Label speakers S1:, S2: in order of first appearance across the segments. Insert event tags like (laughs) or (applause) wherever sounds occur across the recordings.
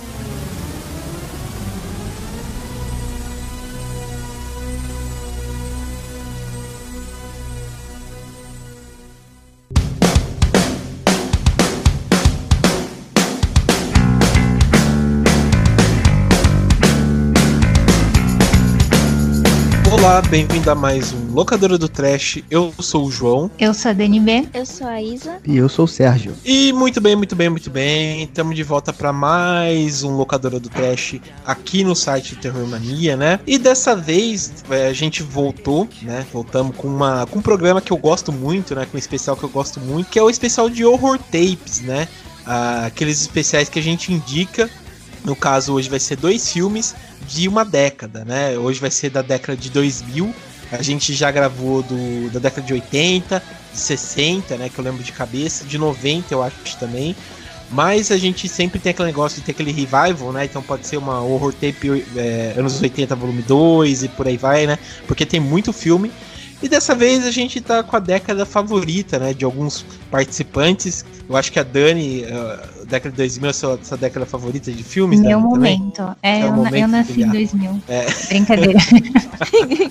S1: Thank you. Olá, bem-vindo a mais um Locadora do Trash. Eu sou o João.
S2: Eu sou a DNB.
S3: Eu sou a Isa.
S4: E eu sou o Sérgio.
S1: E muito bem, muito bem, muito bem. Estamos de volta para mais um Locadora do Trash aqui no site Terror Mania, né? E dessa vez é, a gente voltou, né? Voltamos com, uma, com um programa que eu gosto muito, né? Com um especial que eu gosto muito, que é o especial de Horror Tapes, né? Ah, aqueles especiais que a gente indica. No caso, hoje vai ser dois filmes de uma década, né? Hoje vai ser da década de 2000. A gente já gravou do, da década de 80, de 60, né? Que eu lembro de cabeça, de 90 eu acho também. Mas a gente sempre tem aquele negócio de ter aquele revival, né? Então pode ser uma horror tape é, anos 80 volume 2 e por aí vai, né? Porque tem muito filme. E dessa vez a gente tá com a década favorita, né? De alguns participantes. Eu acho que a Dani, uh, década de 2000, é sua, sua década favorita de filmes,
S2: Meu
S1: Dani, também?
S2: momento. É,
S1: É
S2: eu,
S1: momento
S2: eu nasci em
S1: brilhar.
S2: 2000.
S1: É.
S2: Brincadeira. (laughs)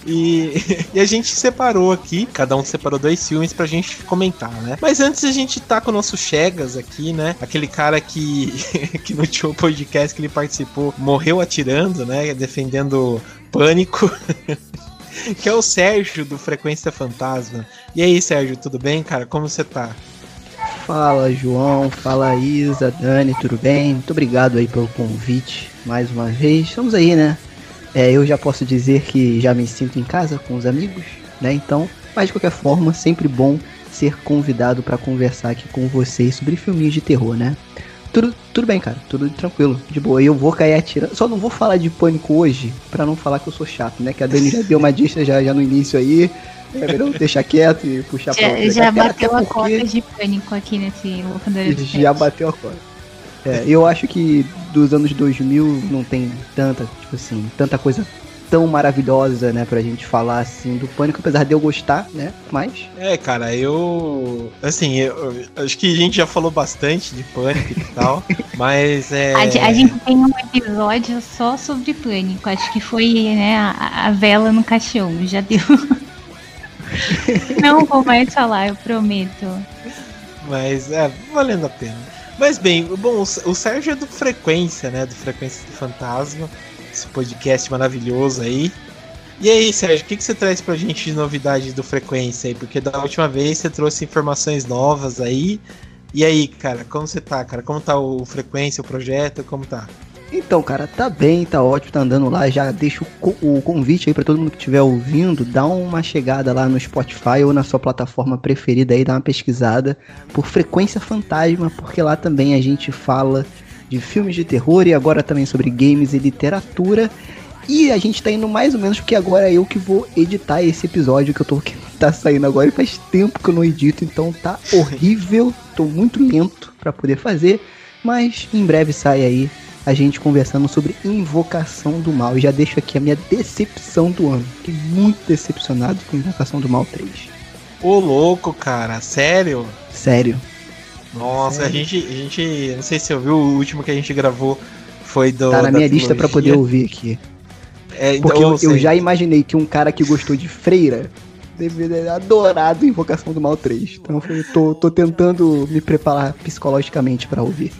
S1: E, e a gente separou aqui, cada um separou dois filmes pra gente comentar, né? Mas antes a gente tá com o nosso Chegas aqui, né? Aquele cara que, (laughs) que no último podcast que ele participou morreu atirando, né? Defendendo pânico. (laughs) (laughs) que é o Sérgio do Frequência Fantasma. E aí, Sérgio, tudo bem, cara? Como você tá?
S4: Fala João, fala Isa, Dani, tudo bem? Muito obrigado aí pelo convite mais uma vez. Estamos aí, né? É, eu já posso dizer que já me sinto em casa com os amigos, né? Então, mas de qualquer forma, sempre bom ser convidado para conversar aqui com vocês sobre filminhos de terror, né? Tudo, tudo bem, cara, tudo tranquilo, de boa. Eu vou cair atirando. Só não vou falar de pânico hoje, pra não falar que eu sou chato, né? Que a Dani já deu uma dica já, já no início aí. É melhor deixar quieto e puxar pra
S2: Já,
S4: outra.
S2: já
S4: Até-
S2: bateu a cota de pânico aqui nesse locador de
S4: já bateu a cota. É, eu acho que dos anos 2000 não tem tanta, tipo assim, tanta coisa tão maravilhosa, né, pra gente falar assim do Pânico, apesar de eu gostar, né, mas
S1: É, cara, eu. Assim, eu, eu acho que a gente já falou bastante de pânico e tal, (laughs) mas é.
S2: A, a gente tem um episódio só sobre pânico. Acho que foi né, a, a vela no caixão. Já deu. (laughs) Não vou mais falar, eu prometo.
S1: Mas é, valendo a pena. Mas bem, bom, o o Sérgio é do Frequência, né? Do Frequência do Fantasma. Esse podcast maravilhoso aí. E aí, Sérgio, o que, que você traz pra gente de novidade do Frequência aí? Porque da última vez você trouxe informações novas aí. E aí, cara, como você tá, cara? Como tá o Frequência, o projeto? Como tá?
S4: Então, cara, tá bem, tá ótimo, tá andando lá. Já deixo o, co- o convite aí pra todo mundo que estiver ouvindo, dá uma chegada lá no Spotify ou na sua plataforma preferida aí, dá uma pesquisada por Frequência Fantasma, porque lá também a gente fala de filmes de terror e agora também sobre games e literatura. E a gente tá indo mais ou menos porque agora é eu que vou editar esse episódio que eu tô que tá saindo agora e faz tempo que eu não edito, então tá horrível, tô muito lento pra poder fazer, mas em breve sai aí a gente conversando sobre Invocação do Mal. E já deixo aqui a minha decepção do ano. Fiquei muito decepcionado com Invocação do Mal 3.
S1: Ô, louco, cara, sério?
S4: Sério.
S1: Nossa, a gente, a gente. Não sei se você ouviu, o último que a gente gravou foi do.
S4: Tá na minha lista pra poder ouvir aqui.
S1: É, então,
S4: Porque eu, eu já imaginei que um cara que gostou de Freira deve ter adorado Invocação do Mal 3. Então eu tô, tô tentando me preparar psicologicamente pra ouvir.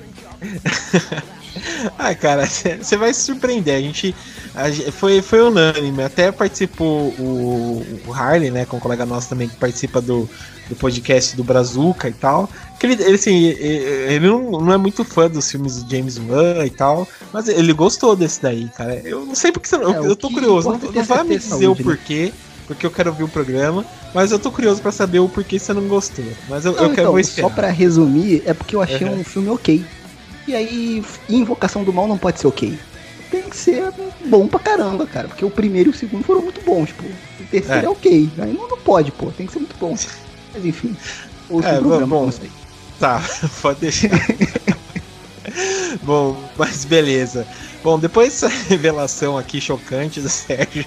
S4: (laughs)
S1: Ah, cara, você vai se surpreender. A gente, a gente- foi, foi unânime. Até participou o, o Harley, né, com um colega nosso também que participa do, do podcast do Brazuca e tal. Que ele, ele, assim, ele não, não é muito fã dos filmes do James Wan e tal, mas ele gostou desse daí, cara. Eu não sei porque você não.
S4: É,
S1: eu, eu tô curioso. Não,
S4: é
S1: não
S4: ter
S1: vai me dizer
S4: saúde,
S1: o
S4: né?
S1: porquê. Porque eu quero ouvir o programa, mas eu tô curioso pra saber o porquê você não gostou. Mas eu, eu
S4: Não,
S1: quero
S4: então,
S1: esperar.
S4: só pra resumir, é porque eu achei
S1: Uhum.
S4: um filme ok. E aí, Invocação do Mal não pode ser ok. Tem que ser bom pra caramba, cara. Porque o primeiro e o segundo foram muito bons, pô. O terceiro
S1: É.
S4: é, ok. Aí não, não pode, pô. Tem que ser muito bom. (laughs) Mas enfim. Outro
S1: É,
S4: programa,
S1: bom.
S4: sei.
S1: Tá, (laughs) pode deixar. (laughs) Bom, mas beleza. Bom, depois dessa (laughs) revelação aqui chocante do Sérgio,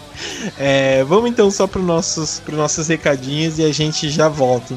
S1: é, vamos então só para nossos, pros nossos recadinhos e a gente já volta.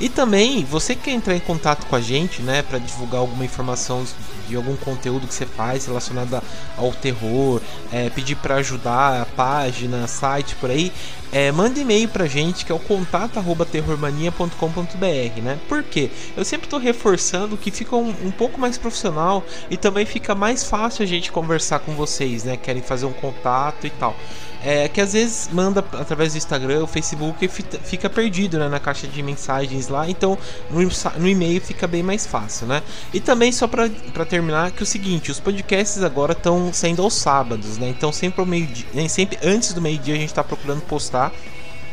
S1: E também, você quer entrar em contato com a gente, né, para divulgar alguma informação de algum conteúdo que você faz relacionado ao terror, é, pedir para ajudar a página, site por aí, é, manda e-mail pra gente que é o contato@terrormania.com.br, né? Por quê? Eu sempre tô reforçando que fica um, um, pouco mais profissional e também fica mais fácil a gente conversar com vocês, né? Querem fazer um contato e tal é, que às vezes manda através do Instagram, o Facebook e fica perdido né, na caixa de mensagens lá, então no, no e-mail fica bem mais fácil, né? E também só para terminar que é o seguinte, os podcasts agora estão saindo aos sábados, né? Então sempre ao meio dia, sempre antes do meio dia a gente está procurando postar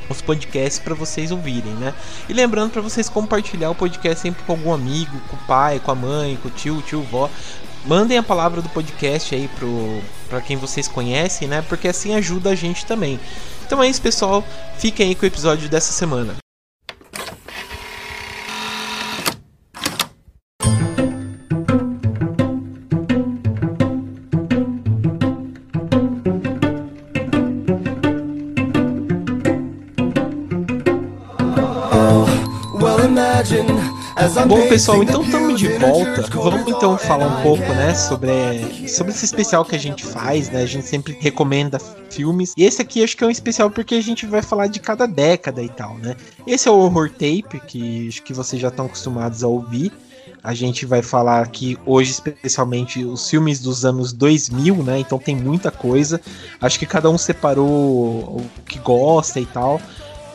S1: os podcasts para vocês ouvirem, né? E lembrando para vocês compartilhar o podcast sempre com algum amigo, com o pai, com a mãe, com o tio, tio, vó, mandem a palavra do podcast aí pro para quem vocês conhecem, né? Porque assim ajuda a gente também. Então é isso, pessoal. Fiquem aí com o episódio dessa semana. Bom, pessoal, então estamos de volta. Vamos então falar um pouco, né, sobre, sobre esse especial que a gente faz, né? A gente sempre recomenda filmes. E esse aqui acho que é um especial porque a gente vai falar de cada década e tal, né? Esse é o Horror Tape, que acho que vocês já estão acostumados a ouvir. A gente vai falar aqui hoje especialmente os filmes dos anos 2000, né? Então tem muita coisa. Acho que cada um separou o que gosta e tal.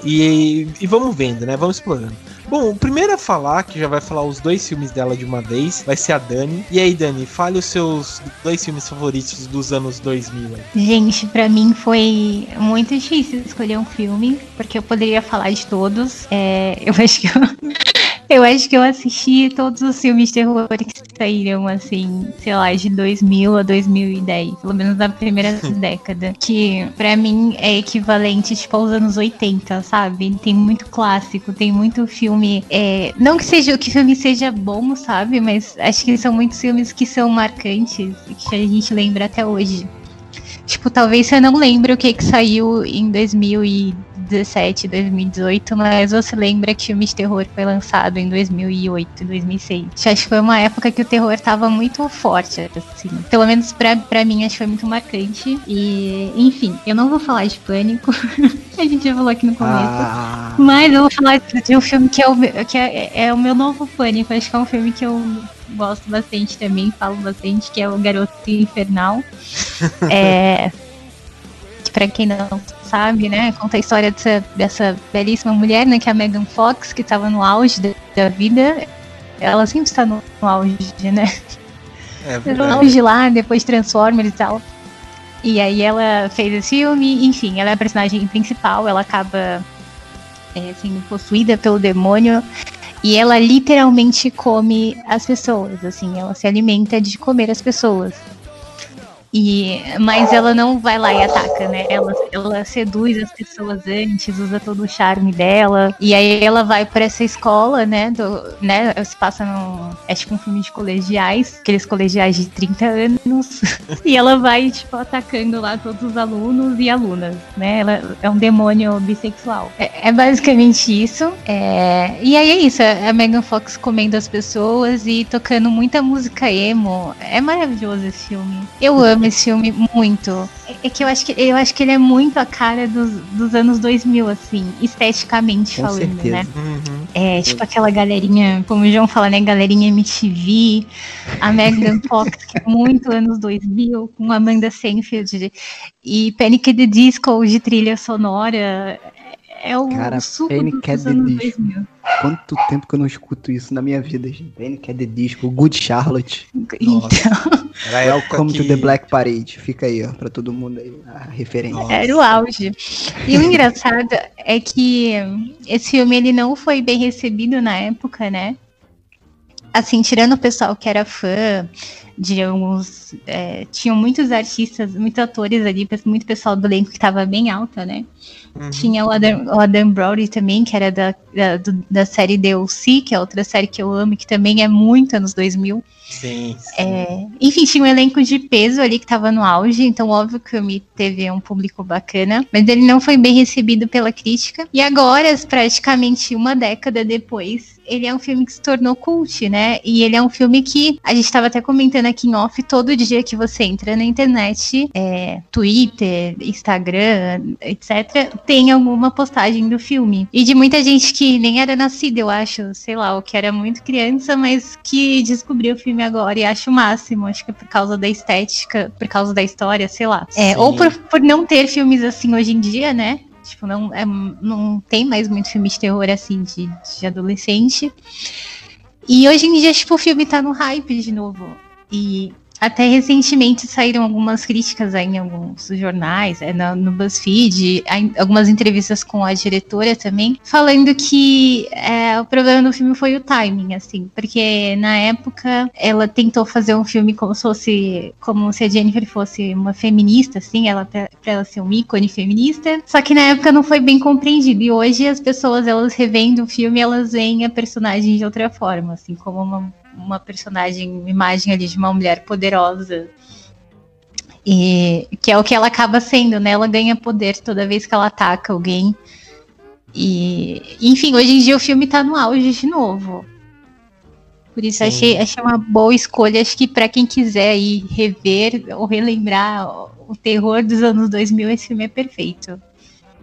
S1: E, e vamos vendo, né? Vamos explorando. Bom, o primeiro a falar, que já vai falar os dois filmes dela de uma vez, vai ser a Dani. E aí, Dani, fale os seus dois filmes favoritos dos anos 2000. Aí.
S2: Gente, para mim foi muito difícil escolher um filme, porque eu poderia falar de todos. É, eu (laughs) acho que eu, eu acho que eu assisti todos os filmes de terror que saíram, assim, sei lá, de 2000 a 2010, pelo menos na primeira (laughs) década, que para mim é equivalente, tipo, aos anos 80, sabe? Tem muito clássico, tem muito filme, é, não que seja que o filme seja bom, sabe? Mas acho que são muitos filmes que são marcantes e que a gente lembra até hoje. Tipo, talvez você não lembre o que, que saiu em 2017, 2018, mas você lembra que o filme de terror foi lançado em 2008, 2006. Acho que foi uma época que o terror tava muito forte, assim. Pelo menos pra, pra mim, acho que foi muito marcante. E, enfim, eu não vou falar de pânico. (laughs) a gente já falou aqui no começo. Ah. Mas eu vou falar de um filme que, é o, que é, é o meu novo pânico. Acho que é um filme que eu gosto bastante também, falo bastante, que é o Garoto Infernal. (laughs) é, que pra quem não sabe, né, conta a história dessa, dessa belíssima mulher, né, que é a Megan Fox, que estava no auge da, da, vida. Ela sempre está no, no auge, né? É (laughs) no auge lá, depois Transformers e tal. E aí ela fez esse filme, enfim, ela é a personagem principal, ela acaba é, sendo possuída pelo demônio e ela literalmente come as pessoas, assim, ela se alimenta de comer as pessoas. E, mas ela não vai lá e ataca, né? Ela, ela seduz as pessoas antes, usa todo o charme dela. E aí ela vai para essa escola, né? Do, né? Se passa num. É tipo um filme de colegiais, aqueles colegiais de 30 anos. (laughs) e ela vai, tipo, atacando lá todos os alunos e alunas, né? Ela é um demônio bissexual. É, é basicamente isso. É, e aí é isso, a Megan Fox comendo as pessoas e tocando muita música emo. É maravilhoso esse filme. Eu amo amo esse filme muito. É que eu acho que eu acho que ele é muito a cara dos, dos anos 2000, assim, esteticamente Com falando, certeza. né? Uhum. É, tipo aquela galerinha, como o João fala, né? Galerinha MTV, a Megan (laughs) Fox, que é muito anos 2000, com Amanda Seinfeld e Panic! at the Disco de trilha sonora é o
S4: Cara, suco Panic! at the Disco. Quanto tempo que eu não escuto isso na minha vida, gente. Panic! at the Disco, Good Charlotte.
S2: Então.
S4: Welcome que... to the Black Parade. Fica aí, ó, pra todo mundo aí, a referência. Nossa.
S2: Era o auge. E o engraçado é que esse filme ele não foi bem recebido na época, né? Assim, tirando o pessoal que era fã, de alguns. É, tinham muitos artistas, muitos atores ali, muito pessoal do elenco que estava bem alta, né? Uhum. Tinha o Adam, o Adam Brody também, que era da, da, do, da série DLC, que é outra série que eu amo, que também é muito anos 2000.
S1: Sim, sim.
S2: É, enfim, tinha um elenco de peso ali que estava no auge, então óbvio que o filme teve um público bacana, mas ele não foi bem recebido pela crítica. E agora, praticamente uma década depois, ele é um filme que se tornou cult, né? E ele é um filme que a gente estava até comentando aqui em off, todo dia que você entra na internet, é, Twitter, Instagram, etc., tem alguma postagem do filme. E de muita gente que nem era nascida, eu acho, sei lá, ou que era muito criança, mas que descobriu o filme agora e acho o máximo. Acho que é por causa da estética, por causa da história, sei lá. É, ou por, por não ter filmes assim hoje em dia, né? Tipo, não, é, não tem mais muito filme de terror assim de, de adolescente. E hoje em dia, tipo, o filme tá no hype de novo. E até recentemente saíram algumas críticas em alguns jornais, é, no, BuzzFeed, algumas entrevistas com a diretora também, falando que é, o problema do filme foi o timing, assim, porque na época ela tentou fazer um filme como se fosse, como se a Jennifer fosse uma feminista, assim, ela pra ela ser um ícone feminista, só que na época não foi bem compreendido, e hoje as pessoas, elas revendo o filme, elas veem a personagem de outra forma, assim, como uma uma personagem, uma imagem ali de uma mulher poderosa. E que é o que ela acaba sendo, né? Ela ganha poder toda vez que ela ataca alguém. E, enfim, hoje em dia o filme tá no auge de novo. Por isso achei, achei uma boa escolha. Acho que para quem quiser aí rever ou relembrar o terror dos anos 2000, esse filme é perfeito.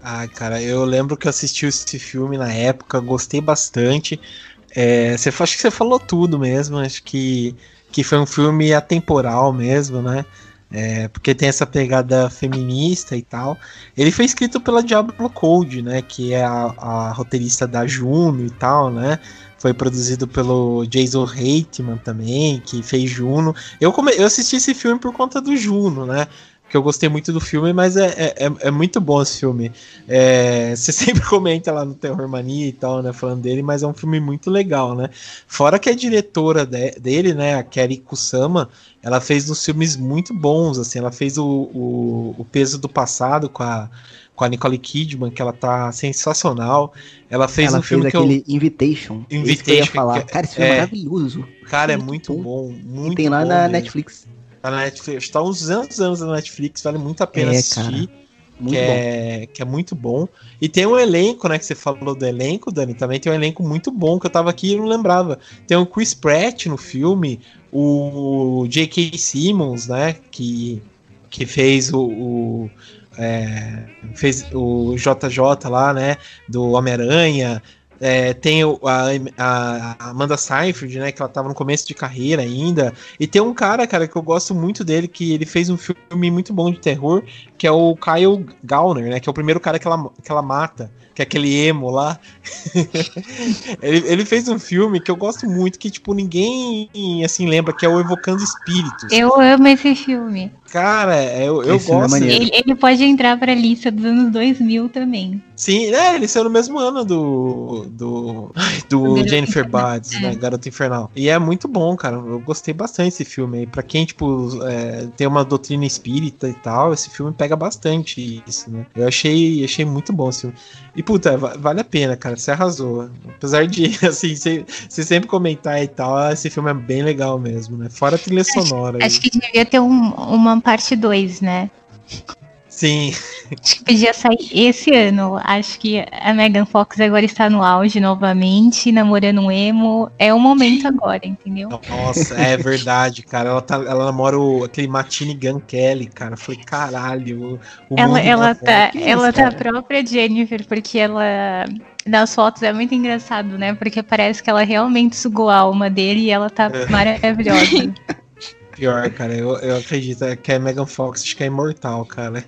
S1: Ah, cara, eu lembro que eu assisti esse filme na época, gostei bastante. É, você, acho que você falou tudo mesmo. Acho que, que foi um filme atemporal mesmo, né? É, porque tem essa pegada feminista e tal. Ele foi escrito pela Diablo Code, né? Que é a, a roteirista da Juno e tal, né? Foi produzido pelo Jason Reitman também, que fez Juno. Eu, come, eu assisti esse filme por conta do Juno, né? Que eu gostei muito do filme, mas é, é, é, é muito bom esse filme. É, você (laughs) sempre comenta lá no Terror Mania e tal, né, falando dele, mas é um filme muito legal, né? Fora que a diretora de, dele, né, a Kerry Kusama, ela fez uns filmes muito bons, assim, ela fez o, o, o Peso do Passado com a, com a Nicole Kidman, que ela tá sensacional. Ela fez ela um filme
S4: fez
S1: que
S4: aquele eu... Invitation.
S1: Invitation. Que eu ia
S4: falar.
S1: Que,
S4: cara, esse filme é, é maravilhoso.
S1: Cara, é muito, muito bom. bom. Muito
S4: e tem lá
S1: bom
S4: na mesmo. Netflix.
S1: Tá na Netflix. Tá uns anos anos na Netflix, vale muito a pena é, assistir. Cara. Muito que, bom. É, que é muito bom. E tem um elenco, né? Que você falou do elenco, Dani. Também tem um elenco muito bom que eu tava aqui e não lembrava. Tem o Chris Pratt no filme, o J.K. Simmons, né? Que, que fez o, o é, fez o JJ lá, né? Do Homem-Aranha. É, tem a, a, Amanda Seyfried, né? Que ela tava no começo de carreira ainda. E tem um cara, cara, que eu gosto muito dele, que ele fez um filme muito bom de terror, que é o Kyle Gallner, né? Que é o primeiro cara que ela, que ela mata. Que é aquele emo lá. (laughs) ele, ele fez um filme que eu gosto muito, que, tipo, ninguém, assim, lembra, que é o Evocando Espíritos.
S2: Eu amo esse filme.
S1: Cara, é, eu, eu
S4: é
S1: gosto.
S4: maneiro.
S2: Ele, ele pode entrar pra lista dos anos 2000 também.
S1: Sim, é, ele saiu no mesmo ano do. do. do (laughs)
S2: Garoto
S1: Jennifer
S2: Infernal,
S1: Buds,
S2: é.
S1: né? Garota Infernal. E é muito bom, cara. Eu gostei bastante desse filme aí. Pra quem, tipo, é, tem uma doutrina espírita e tal, esse filme pega bastante isso, né? Eu achei, achei muito bom esse filme. E, puta, va- vale a pena, cara. Você arrasou. Apesar de, (laughs) assim, você sempre comentar e tal, esse filme é bem legal mesmo, né? Fora a trilha sonora. aí.
S2: Acho que devia ter um- uma parte 2, né?
S1: Sim.
S2: Acho que podia sair esse ano. Acho que a Megan Fox agora está no auge novamente, namorando um emo. É o momento agora, entendeu?
S1: Nossa, é verdade, cara. Ela, tá, ela namora o, aquele Matine Gun Kelly, cara. Eu falei, caralho.
S2: Ela, ela
S1: tá
S2: tá,
S1: bom. Que
S2: ela
S1: isso,
S2: tá a própria Jennifer, porque ela. Nas fotos é muito engraçado, né? Porque parece que ela realmente sugou a alma dele e ela tá
S1: É.
S2: maravilhosa. (laughs)
S1: Pior, cara. Eu, eu acredito é que a Megan Fox acho que é imortal, cara.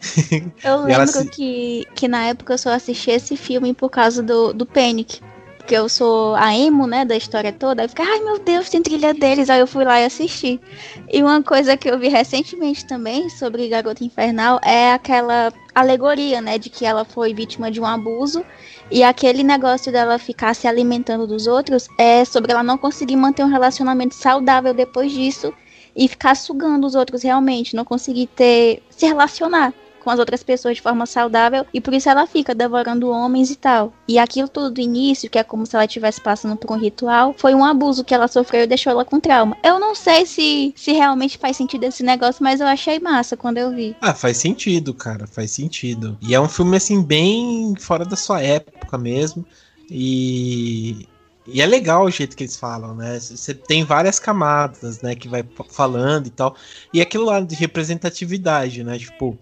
S1: (laughs)
S3: Eu lembro
S1: se-
S3: que, que na época eu só assisti esse filme por causa do, do Panic. Porque eu sou a emo, né, da história toda. Aí fiquei, ai meu Deus, tem trilha deles. Aí eu fui lá e assisti. E uma coisa que eu vi recentemente também sobre Garota Infernal é aquela alegoria, né, de que ela foi vítima de um abuso. E aquele negócio dela ficar se alimentando dos outros é sobre ela não conseguir manter um relacionamento saudável depois disso e ficar sugando os outros realmente, não conseguir ter se relacionar com as outras pessoas de forma saudável e por isso ela fica devorando homens e tal. E aquilo tudo do início, que é como se ela estivesse passando por um ritual, foi um abuso que ela sofreu e deixou ela com trauma. Eu não sei se, se realmente faz sentido esse negócio, mas eu achei massa quando eu vi.
S1: Ah, faz sentido, cara. Faz sentido. E é um filme, assim, bem fora da sua época mesmo. E. E é legal o jeito que eles falam, né? Você tem várias camadas, né? Que vai falando e tal. E aquilo lá de representatividade, né? Tipo,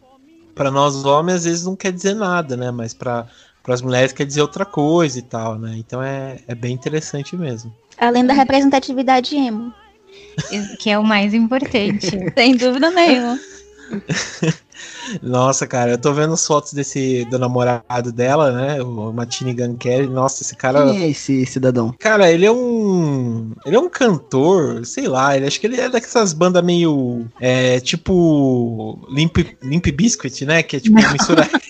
S1: para nós homens às vezes não quer dizer nada, né? Mas para as mulheres quer dizer outra coisa e tal, né? Então é, é bem interessante mesmo.
S3: Além da representatividade emo. (laughs)
S2: que é o mais importante.
S3: Sem dúvida nenhuma. (laughs)
S1: Nossa, cara, eu tô vendo as fotos desse do namorado dela, né? O Matini Gun Kelly. Nossa, esse cara.
S4: Quem é esse cidadão?
S1: Cara, ele é um. Ele é um cantor, sei lá, ele acho que ele é dessas bandas meio. É, tipo. Limp, Limp Biscuit, né? Que é tipo
S2: Não.
S1: mistura. (laughs)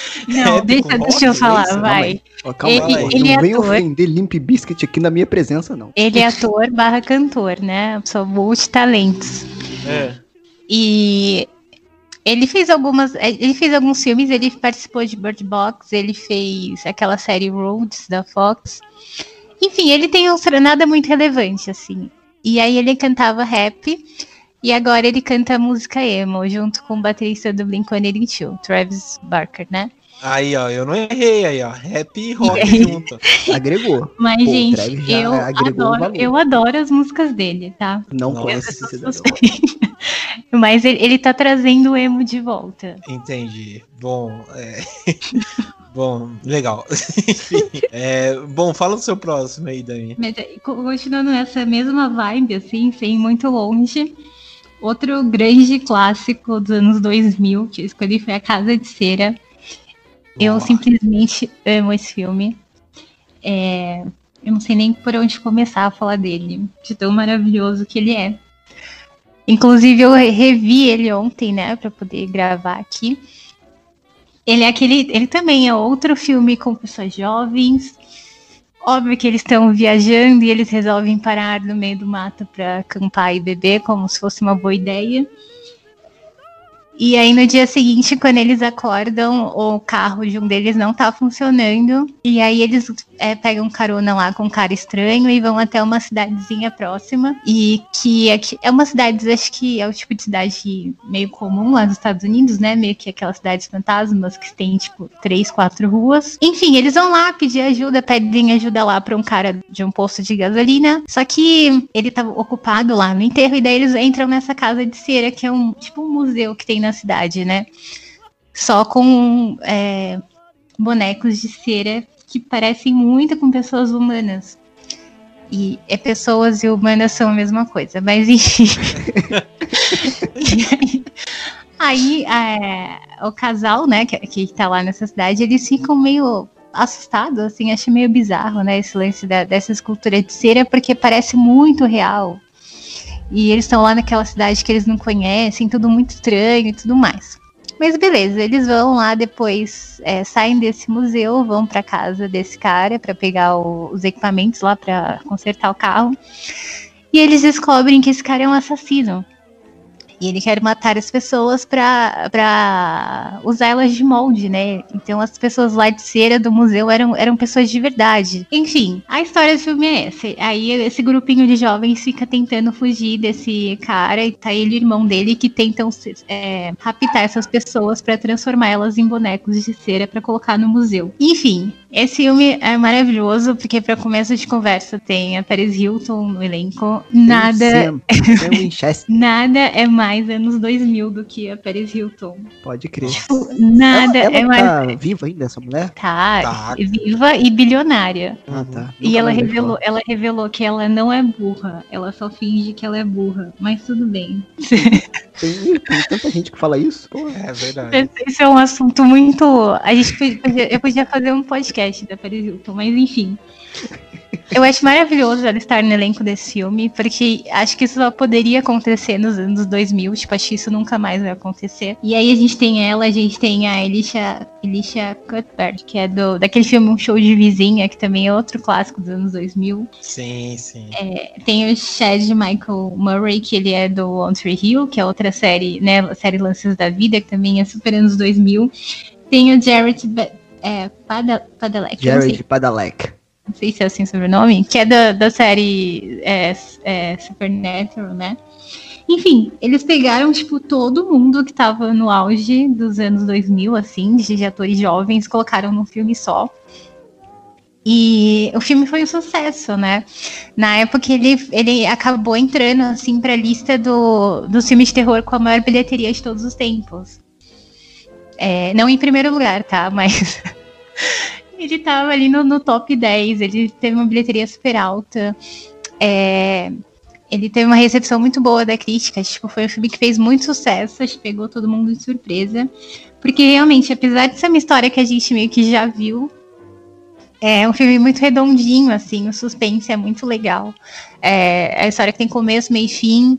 S1: (laughs)
S2: Não,
S1: Rap
S2: deixa, deixa eu falar,
S1: é isso?
S2: vai.
S4: Ó, calma
S2: Ele-
S4: aí,
S2: ele
S4: não
S2: é
S4: vem
S2: ator.
S4: ofender Limp Biscuit aqui na minha presença, não.
S2: Ele é ator barra cantor, né? São multitalentos.
S1: É.
S2: E ele fez algumas. Ele fez alguns filmes, ele participou de Bird Box, ele fez aquela série Roads da Fox. Enfim, ele tem um nada muito relevante, assim. E aí ele cantava rap. E agora ele canta música emo, junto com o baterista do Blink-182, Travis Barker, né?
S1: Aí, ó, eu não errei aí, ó. Rap e rock (laughs) junto.
S4: Agregou.
S2: Mas,
S4: Pô, o
S2: gente, eu adoro, eu adoro as músicas dele, tá?
S4: Não
S1: Nossa,
S4: conhece esse cidadão. (laughs)
S2: Mas ele, ele tá trazendo o emo de volta.
S1: Entendi. Bom, é. (laughs) Bom, legal. É, bom, fala do seu próximo aí, Dani.
S2: É, co- continuando nessa mesma vibe, assim, sem ir muito longe, outro grande clássico dos anos 2000 que eu escolhi foi A Casa de Cera. Eu
S1: Boa.
S2: simplesmente amo esse filme. É, eu não sei nem por onde começar a falar dele, de tão maravilhoso que ele é. Inclusive, eu revi ele ontem, né, pra poder gravar aqui. Ele é aquele. Ele também é outro filme com pessoas jovens. Óbvio que eles estão viajando e eles resolvem parar no meio do mato para acampar e beber, como se fosse uma boa ideia. E aí no dia seguinte, quando eles acordam, o carro de um deles não tá funcionando. E aí eles é, pegam carona lá com um cara estranho e vão até uma cidadezinha próxima. E que é, é uma cidade, acho que é o tipo de cidade meio comum lá nos Estados Unidos, né? Meio que aquelas cidades fantasmas que tem, tipo, três, quatro ruas. Enfim, eles vão lá pedir ajuda, pedem ajuda lá pra um cara de um posto de gasolina. Só que ele tava ocupado lá no enterro, e daí eles entram nessa casa de cera, que é um tipo um museu que tem na cidade, né? Só com é, bonecos de cera que parecem muito com pessoas humanas. E é pessoas e humanas são a mesma coisa, mas (laughs) (laughs) enfim. aí é, o casal, né, que, que tá lá nessa cidade, eles ficam meio assustado, assim, achei meio bizarro, né, esse lance da, dessa escultura de cera, porque parece muito real. E eles estão lá naquela cidade que eles não conhecem, tudo muito estranho e tudo mais. Mas beleza, eles vão lá depois, é, saem desse museu, vão para casa desse cara para pegar o, os equipamentos lá para consertar o carro. E eles descobrem que esse cara é um assassino. E ele quer matar as pessoas para usar elas de molde, né? Então as pessoas lá de cera do museu eram, eram pessoas de verdade. Enfim, a história do filme é essa. Aí esse grupinho de jovens fica tentando fugir desse cara e tá ele e o irmão dele que tentam é, raptar essas pessoas para transformá-las em bonecos de cera para colocar no museu. Enfim, esse filme é maravilhoso porque para começo de conversa tem a Paris Hilton no elenco. Nada, (laughs) nada é mais anos 2000 do que a Paris Hilton.
S4: Pode crer.
S2: Tipo, nada
S4: ela, ela
S2: é
S4: tá
S2: mais
S4: viva ainda essa mulher?
S2: tá,
S1: Tá.
S2: viva e bilionária.
S4: Ah, tá.
S2: E
S4: Nunca
S2: ela
S4: mais
S2: revelou,
S4: falar.
S2: ela revelou que ela não é burra. Ela só finge que ela é burra. Mas tudo bem.
S4: Tem, tem tanta gente que fala isso. Porra.
S1: É verdade.
S2: Esse é um assunto muito. A gente podia, eu podia fazer um podcast da Paris Hilton, mas enfim. Eu acho maravilhoso ela estar no elenco desse filme, porque acho que isso só poderia acontecer nos anos 2000, tipo, acho que isso nunca mais vai acontecer. E aí a gente tem ela, a gente tem a Elisha, Elisha Cuthbert, que é do, daquele filme Um Show de Vizinha, que também é outro clássico dos anos 2000.
S1: Sim, sim.
S2: Tem o Chad Michael Murray, que ele é do On Tree Hill, que é outra série, né, série Lances da Vida, que também é super anos 2000. Tem o Jared é, Pada- Padalecki, eu não sei
S4: Jared Padalecki.
S2: Não sei se é assim o sobrenome, que é da, da série é, é, Supernatural, né? Enfim, eles pegaram, tipo, todo mundo que tava no auge dos anos 2000, assim, de, atores jovens, colocaram num filme só. E o filme foi um sucesso, né? Na época ele, ele acabou entrando, assim, pra lista do, dos filmes de terror com a maior bilheteria de todos os tempos. É, não em primeiro lugar, tá? Mas (laughs) ele tava ali no, no top 10, ele teve uma bilheteria super alta. É, ele teve uma recepção muito boa da crítica, tipo, foi um filme que fez muito sucesso, acho que pegou todo mundo de surpresa. Porque realmente, apesar de ser uma história que a gente meio que já viu, é um filme muito redondinho, assim, o suspense é muito legal. É, é a história que tem começo, meio e fim.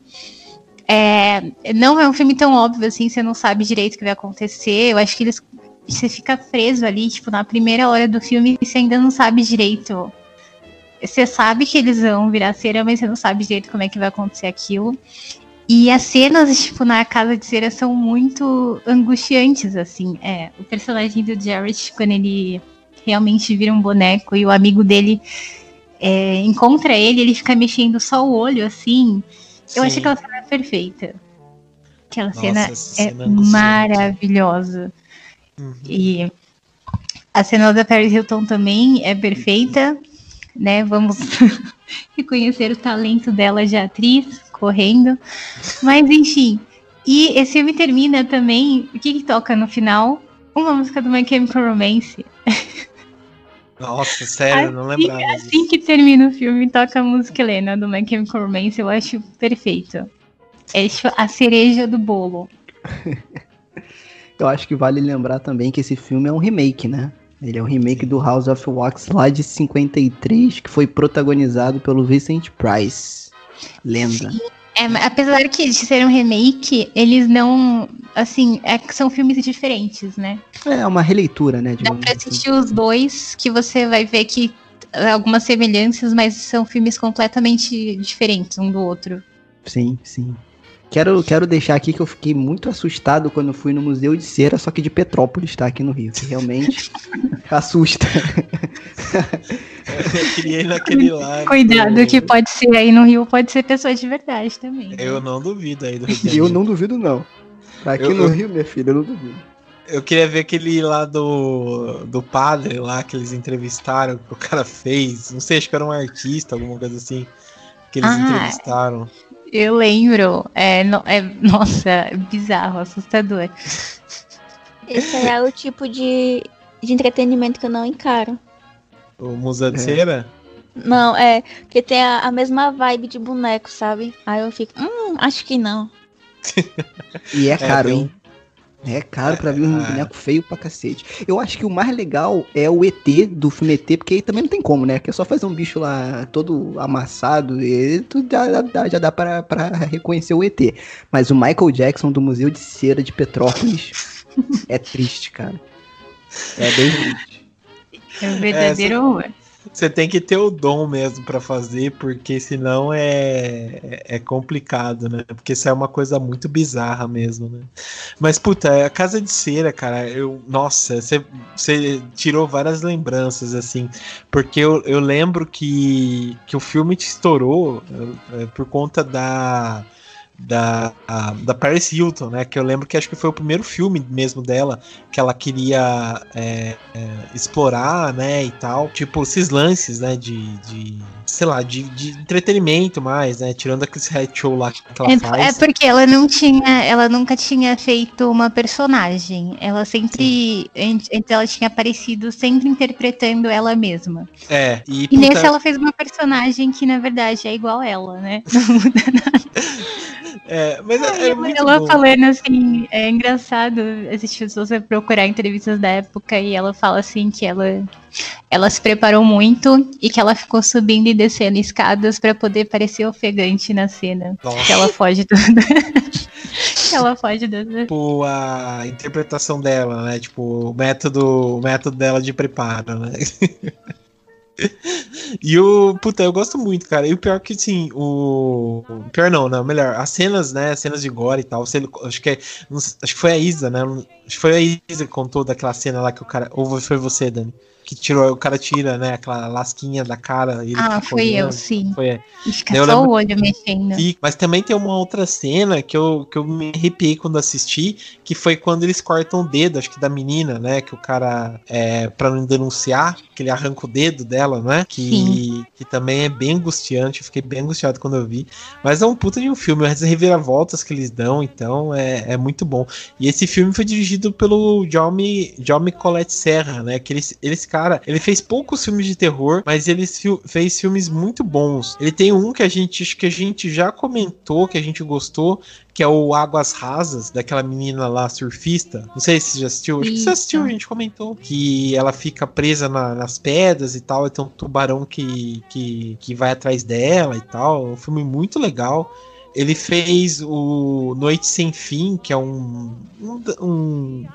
S2: É, não é um filme tão óbvio assim, você não sabe direito o que vai acontecer. Eu acho que eles você fica preso ali, tipo, na primeira hora do filme e você ainda não sabe direito. Você sabe que eles vão virar cera, mas você não sabe direito como é que vai acontecer aquilo. E as cenas, tipo, na casa de cera são muito angustiantes, assim. É, o personagem do Jared, quando ele realmente vira um boneco e o amigo dele é, encontra ele, ele fica mexendo só o olho, assim. Eu
S1: Sim.
S2: acho que aquela cena é perfeita. Aquela
S1: Nossa,
S2: cena
S1: essa
S2: é
S1: cena angustiante.
S2: maravilhosa.
S1: Uhum.
S2: E a cena da Paris Hilton também é perfeita, né? Vamos (laughs) reconhecer o talento dela de atriz correndo. Mas enfim. E esse filme termina também. O que, que toca no final? Uma música do My Chemical Romance.
S1: Nossa, sério, eu não lembrava disso.
S2: Assim que termina o filme, toca a música Helena do My Chemical Romance. Eu acho perfeito. É tipo, a cereja do bolo. (laughs)
S4: Eu acho que vale lembrar também que esse filme é um remake, né? Ele é um remake do House of Wax lá de 53, que foi protagonizado pelo Vincent Price. Lenda.
S2: É, mas apesar que de ser um remake, eles não. Assim, é são filmes diferentes, né?
S4: É uma releitura, né?
S2: Dá pra
S4: assim.
S2: assistir os dois, que você vai ver que há algumas semelhanças, mas são filmes completamente diferentes um do outro.
S4: Sim, sim. Quero, quero deixar aqui que eu fiquei muito assustado quando fui no Museu de Cera, só que de Petrópolis, tá? Aqui no Rio. Que realmente (laughs) assusta.
S1: Eu queria ir naquele lá.
S2: Cuidado,
S1: do-
S2: que pode ser aí no Rio, pode ser pessoa de verdade também. né?
S1: Eu não duvido aí do Rio de
S4: eu não duvido, não. Aqui
S1: Eu-
S4: no Rio, minha filha, eu não duvido.
S1: Eu queria ver aquele lá do, do padre lá que eles entrevistaram, que o cara fez. Não sei, acho que era um artista, alguma coisa assim. Que eles
S2: Ah,
S1: entrevistaram.
S2: Eu lembro. É, no- é- (laughs) nossa, é bizarro, assustador.
S3: Esse é o tipo de, de entretenimento que eu não encaro.
S1: O Museu de
S4: É.
S1: Cera.
S3: Não, é, porque tem a, a mesma vibe de boneco, sabe? Aí eu fico, hum, acho que não. (laughs)
S4: E é caro,
S1: tem um-
S4: hein? É caro pra ver um (laughs)
S1: É.
S4: boneco feio pra cacete. Eu acho que o mais legal é o ET do filme ET, porque aí também não tem como, né? Que é só fazer um bicho lá todo amassado e tu já, já, já dá pra, pra reconhecer o ET. Mas o Michael Jackson do Museu de Cera de Petrópolis (laughs) é triste, cara. É bem triste.
S2: É o verdadeiro horror.
S1: Você tem que ter o dom mesmo pra fazer, porque senão é, é complicado, né? Porque isso é uma coisa muito bizarra mesmo, né? Mas, puta, a Casa de Cera, cara, eu. Nossa, você, você tirou várias lembranças, assim. Porque eu, eu lembro que, que o filme te estourou é, por conta da. Da, a- da Paris Hilton, né? Que eu lembro que acho que foi o primeiro filme mesmo dela que ela queria é, é, explorar, né? E tal. Tipo, esses lances, né? De, de sei lá, de, de entretenimento mais, né? Tirando aquele reality show lá que ela
S2: É,
S1: faz.
S2: é porque ela não tinha, ela nunca tinha feito uma personagem. Ela sempre, ent- então ela tinha aparecido sempre interpretando ela mesma.
S1: É, e,
S2: E
S1: puta,
S2: nesse ela fez uma personagem que na verdade é igual ela, né? (laughs) Não muda (laughs)
S1: é, mas é, é muito
S2: ela
S1: bom.
S2: falando assim, é engraçado assistir se você procurar entrevistas da época e ela fala assim que ela ela se preparou muito e que ela ficou subindo e descendo escadas pra poder parecer ofegante na cena.
S1: Nossa.
S2: Que ela foge do (laughs) que ela foge do
S1: tipo, a interpretação dela, né? Tipo, o método, o método dela de preparo, né? (laughs) E o. Puta, eu gosto muito, cara. E o pior que, assim, o. Pior não, não, melhor. As cenas, né? As cenas de gore e tal. Você, acho, que é, acho que foi a Isa, né? Acho que foi a Isa que contou daquela cena lá que o cara. Ou foi você, Dani? Que tirou, o cara tira, né? Aquela lasquinha da cara. ele
S2: Ah, foi eu, sim.
S1: Foi, é.
S2: E fica
S1: Eu
S2: só
S1: lembro-
S2: o olho mexendo.
S1: E- mas também tem uma outra cena que eu, que eu me arrepiei quando assisti, que foi quando eles cortam o dedo, acho que da menina, né? Que o cara, é, pra não denunciar, que ele arranca o dedo dela, né? Que, que também é bem angustiante, eu fiquei bem angustiado quando eu vi. Mas é um puta de um filme, as reviravoltas que eles dão, então é, é muito bom. E esse filme foi dirigido pelo Jaume, Jaume Colette Serra, né? Que ele, ele, esse cara, ele fez poucos filmes de terror, mas ele fez filmes muito bons. Ele tem um que a gente, que a gente já comentou, que a gente gostou, que é o Águas Rasas, daquela menina lá, surfista. Não sei se você já assistiu. Acho que você assistiu, a gente comentou. Que ela fica presa na- nas pedras e tal, e tem um tubarão que, que, que vai atrás dela e tal. É um filme muito legal. Ele fez o Noite Sem Fim, que é um. um, um-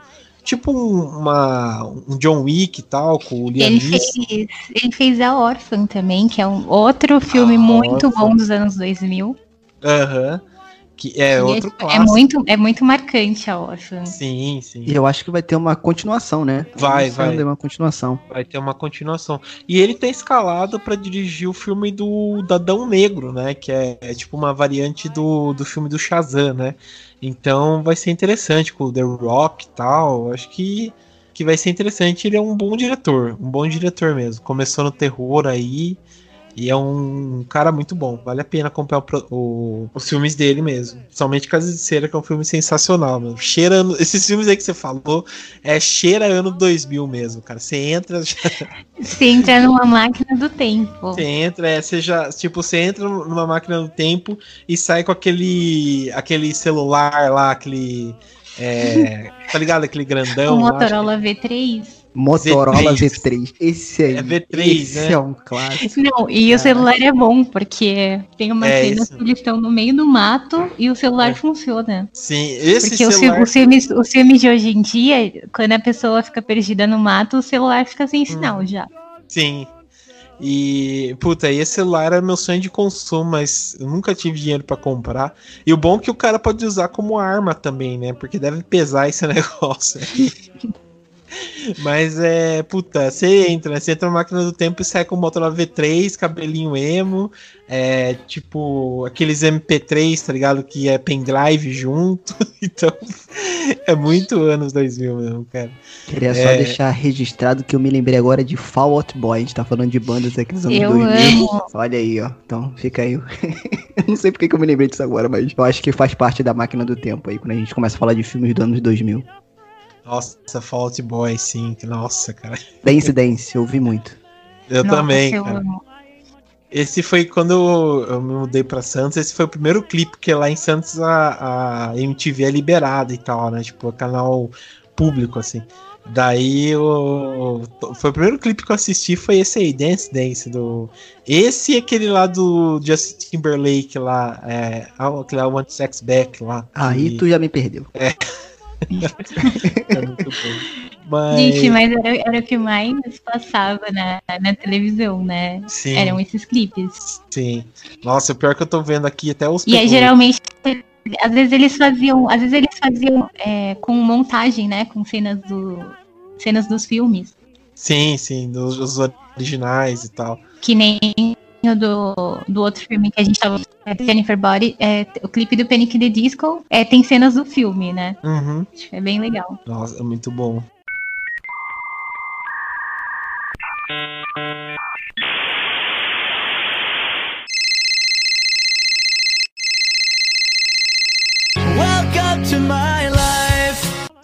S1: tipo um, uma, um John Wick e tal, com o Liam
S2: Ele
S1: Neeson.
S2: fez, ele fez A Órfã também, que é um outro filme
S1: A
S2: muito
S1: Órfã.
S2: bom dos anos 2000.
S1: Aham. Que é
S2: E
S1: outro
S2: é,
S1: clássico.
S2: é muito, é muito marcante A Órfã.
S1: Sim, sim.
S4: E eu acho que vai ter uma continuação, né?
S1: Vai, vai.
S4: Uma continuação.
S1: Vai ter uma continuação. E ele tá escalado pra dirigir o filme do Dadão Negro, né? Que é, é tipo uma variante do, do filme do Shazam, né? Então vai ser interessante com o The Rock e tal. Acho que, que vai ser interessante. Ele é um bom diretor, um bom diretor mesmo. Começou no terror aí. E é um cara muito bom. Vale a pena acompanhar o o- os filmes dele mesmo. Somente Casa de Cera, que é um filme sensacional, mano. Cheira. Esses filmes aí que você falou é cheira ano 2000 mesmo, cara. Você entra, já (laughs)
S2: Você entra numa máquina do tempo.
S1: você entra, é, você já, tipo, você entra numa máquina do tempo e sai com aquele aquele celular lá, aquele é, (laughs) tá ligado? Aquele grandão.
S2: o
S1: lá,
S2: Motorola V3.
S4: Motorola
S1: V3.
S4: V3. Esse aí.
S1: É V3,
S4: esse
S1: né?
S4: é um clássico.
S2: Não, e o celular é bom, porque tem uma
S1: É,
S2: cena que eles estão no meio do mato e o celular
S1: É.
S2: funciona.
S1: Sim, esse
S2: Porque
S1: celular.
S2: os filmes, os filmes de hoje em dia, quando a pessoa fica perdida no mato, o celular fica sem sinal
S1: Hum.
S2: já.
S1: Sim. E, puta, e esse celular era meu sonho de consumo, mas eu nunca tive dinheiro pra comprar. E o bom é que o cara pode usar como arma também, né? Porque deve pesar esse (laughs) negócio. Mas é, puta, você entra, né? Você entra na máquina do tempo e sai com o Motorola V3, cabelinho emo, é tipo aqueles MP3, tá ligado? Que é pendrive junto. (laughs) Então, é muito anos 2000 mesmo, cara.
S4: Queria só
S1: É.
S4: deixar registrado que eu me lembrei agora de Fall Out Boy. A gente tá falando de bandas aqui dos anos
S2: Eu
S4: 2000.
S2: amo.
S4: Olha aí, ó. Então, fica aí. (laughs) Eu não sei porque que eu me lembrei disso agora, mas eu acho que faz parte da máquina do tempo aí, quando a gente começa a falar de filmes dos anos 2000.
S1: Nossa, Fault Boy, sim. Nossa, cara.
S4: Dance Dance, eu vi muito.
S1: Eu
S2: Nossa,
S1: também,
S2: eu
S1: cara.
S2: amo.
S1: Esse foi quando eu me mudei pra Santos. Esse foi o primeiro clipe que lá em Santos a, a MTV é liberada e tal, né? Tipo, canal público, assim. Daí o, foi o primeiro clipe que eu assisti foi esse aí, Dance Dance do esse e aquele lá do Justin Timberlake lá, é, aquele lá One Sex Back lá.
S4: Aí e... tu já me perdeu.
S1: É. (laughs) é muito
S2: bom. Mas... Gente, mas era, era, o que mais passava na, na televisão, né? Sim. Eram esses clipes.
S1: Sim. Nossa, o pior que eu tô vendo aqui até os.
S2: E aí, geralmente às vezes eles faziam, às vezes eles faziam é, com montagem, né, com cenas do cenas dos filmes.
S1: Sim, sim, dos, dos originais e tal.
S2: Que nem do, do outro filme que a gente tava é, Jennifer Body, é, o clipe do Panic! The Disco é, tem cenas do filme, né?
S1: Uhum.
S2: É bem legal.
S1: Nossa, é muito bom.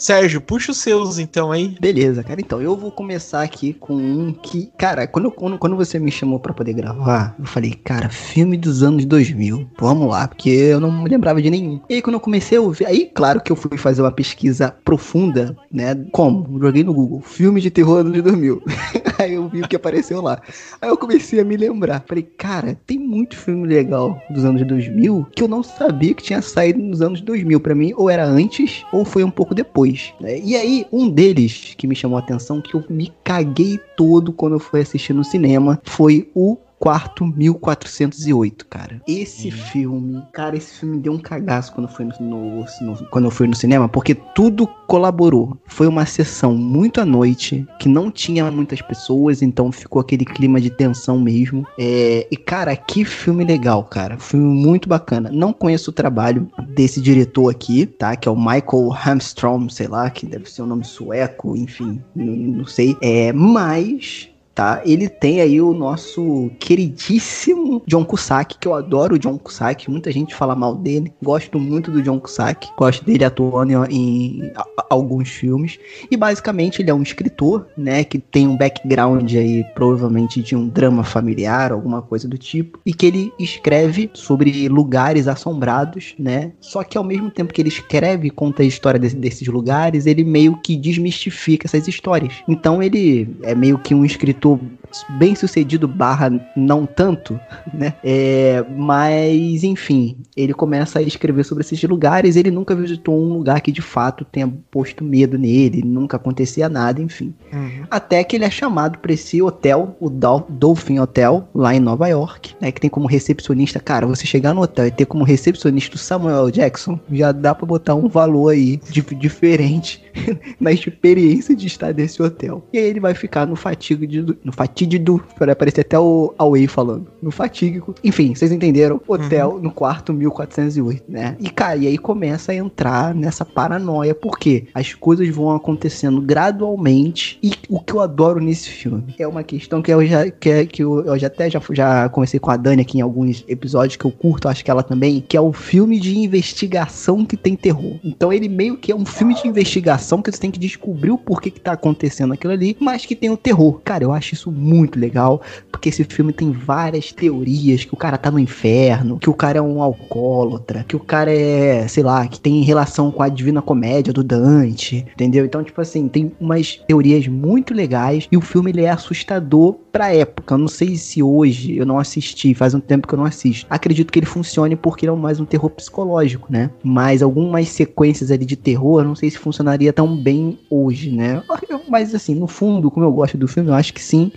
S1: Sérgio, puxa os seus então aí.
S4: Beleza, cara. Então, eu vou começar aqui com um que, cara, quando, quando, quando você me chamou para poder gravar, eu falei, cara, filme dos anos 2000. Vamos lá, porque eu não me lembrava de nenhum. E aí, quando eu comecei a ouvir, aí, claro que eu fui fazer uma pesquisa profunda, né? Como? Joguei no Google, filme de terror anos 2000. (laughs) aí eu vi o que apareceu lá. Aí eu comecei a me lembrar. Falei, cara, tem muito filme legal dos anos 2000 que eu não sabia que tinha saído nos anos 2000. Para mim, ou era antes, ou foi um pouco depois Né? E aí, um deles que me chamou a atenção, que eu me caguei todo quando eu fui assistir no cinema, foi o quarto 1408, cara. Esse uhum. filme, cara, esse filme deu um cagaço quando eu fui no, no, no, quando eu fui no cinema, porque tudo colaborou. Foi uma sessão muito à noite, que não tinha muitas pessoas, então ficou aquele clima de tensão mesmo. É, e, cara, que filme legal, cara. Filme muito bacana. Não conheço o trabalho desse diretor aqui, tá? Que é o Michael Hamstrom, sei lá, que deve ser um nome sueco, enfim, não, não sei. É, mas tá? Ele tem aí o nosso queridíssimo John Cusack, que eu adoro o John Cusack, muita gente fala mal dele, gosto muito do John Cusack, gosto dele atuando em, em a, alguns filmes, e basicamente ele é um escritor, né, que tem um background aí, provavelmente de um drama familiar, alguma coisa do tipo, e que ele escreve sobre lugares assombrados, né, só que ao mesmo tempo que ele escreve e conta a história desse, desses lugares, ele meio que desmistifica essas histórias. Então ele é meio que um escritor escritor bem sucedido barra não tanto, né? É, mas, enfim, ele começa a escrever sobre esses lugares, ele nunca visitou um lugar que de fato tenha posto medo nele, nunca acontecia nada, enfim. Uhum. Até que ele é chamado para esse hotel, o Dolphin Hotel, lá em Nova York, né? Que tem como recepcionista, cara, você chegar no hotel e ter como recepcionista o Samuel Jackson, já dá para botar um valor aí de, diferente (laughs) na experiência de estar nesse hotel. E aí ele vai ficar no fatigo de no fatídico, para aparecer até o Away falando, no fatídico. Enfim, vocês entenderam? Hotel uhum. no quarto 1408, né? E cara, e aí começa a entrar nessa paranoia, porque as coisas vão acontecendo gradualmente e o que eu adoro nesse filme é uma questão que eu já que, é, que eu, eu já até já, já conversei com a Dani aqui em alguns episódios que eu curto, acho que ela também, que é o filme de investigação que tem terror. Então ele meio que é um filme de investigação que você tem que descobrir o porquê que tá acontecendo aquilo ali, mas que tem o terror. Cara, eu acho isso muito legal, porque esse filme tem várias teorias que o cara tá no inferno, que o cara é um alcoólatra, que o cara é, sei lá, que tem relação com a Divina Comédia do Dante, entendeu? Então, tipo assim, tem umas teorias muito legais e o filme ele é assustador pra época. Eu não sei se hoje eu não assisti, faz um tempo que eu não assisto. Acredito que ele funcione porque ele é mais um terror psicológico, né? Mas algumas sequências ali de terror, não sei se funcionaria tão bem hoje, né? (laughs) Mas assim, no fundo, como eu gosto do filme, eu acho que sim.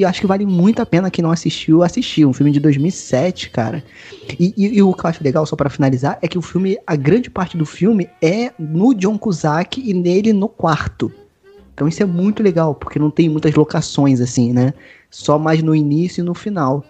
S4: E eu acho que vale muito a pena quem não assistiu assistir. Um filme de 2007, cara. E, e, e o que eu acho legal, só para finalizar, é que o filme, a grande parte do filme é no John Cusack e nele no quarto. Então isso é muito legal, porque não tem muitas locações assim, né? Só mais no início e no final.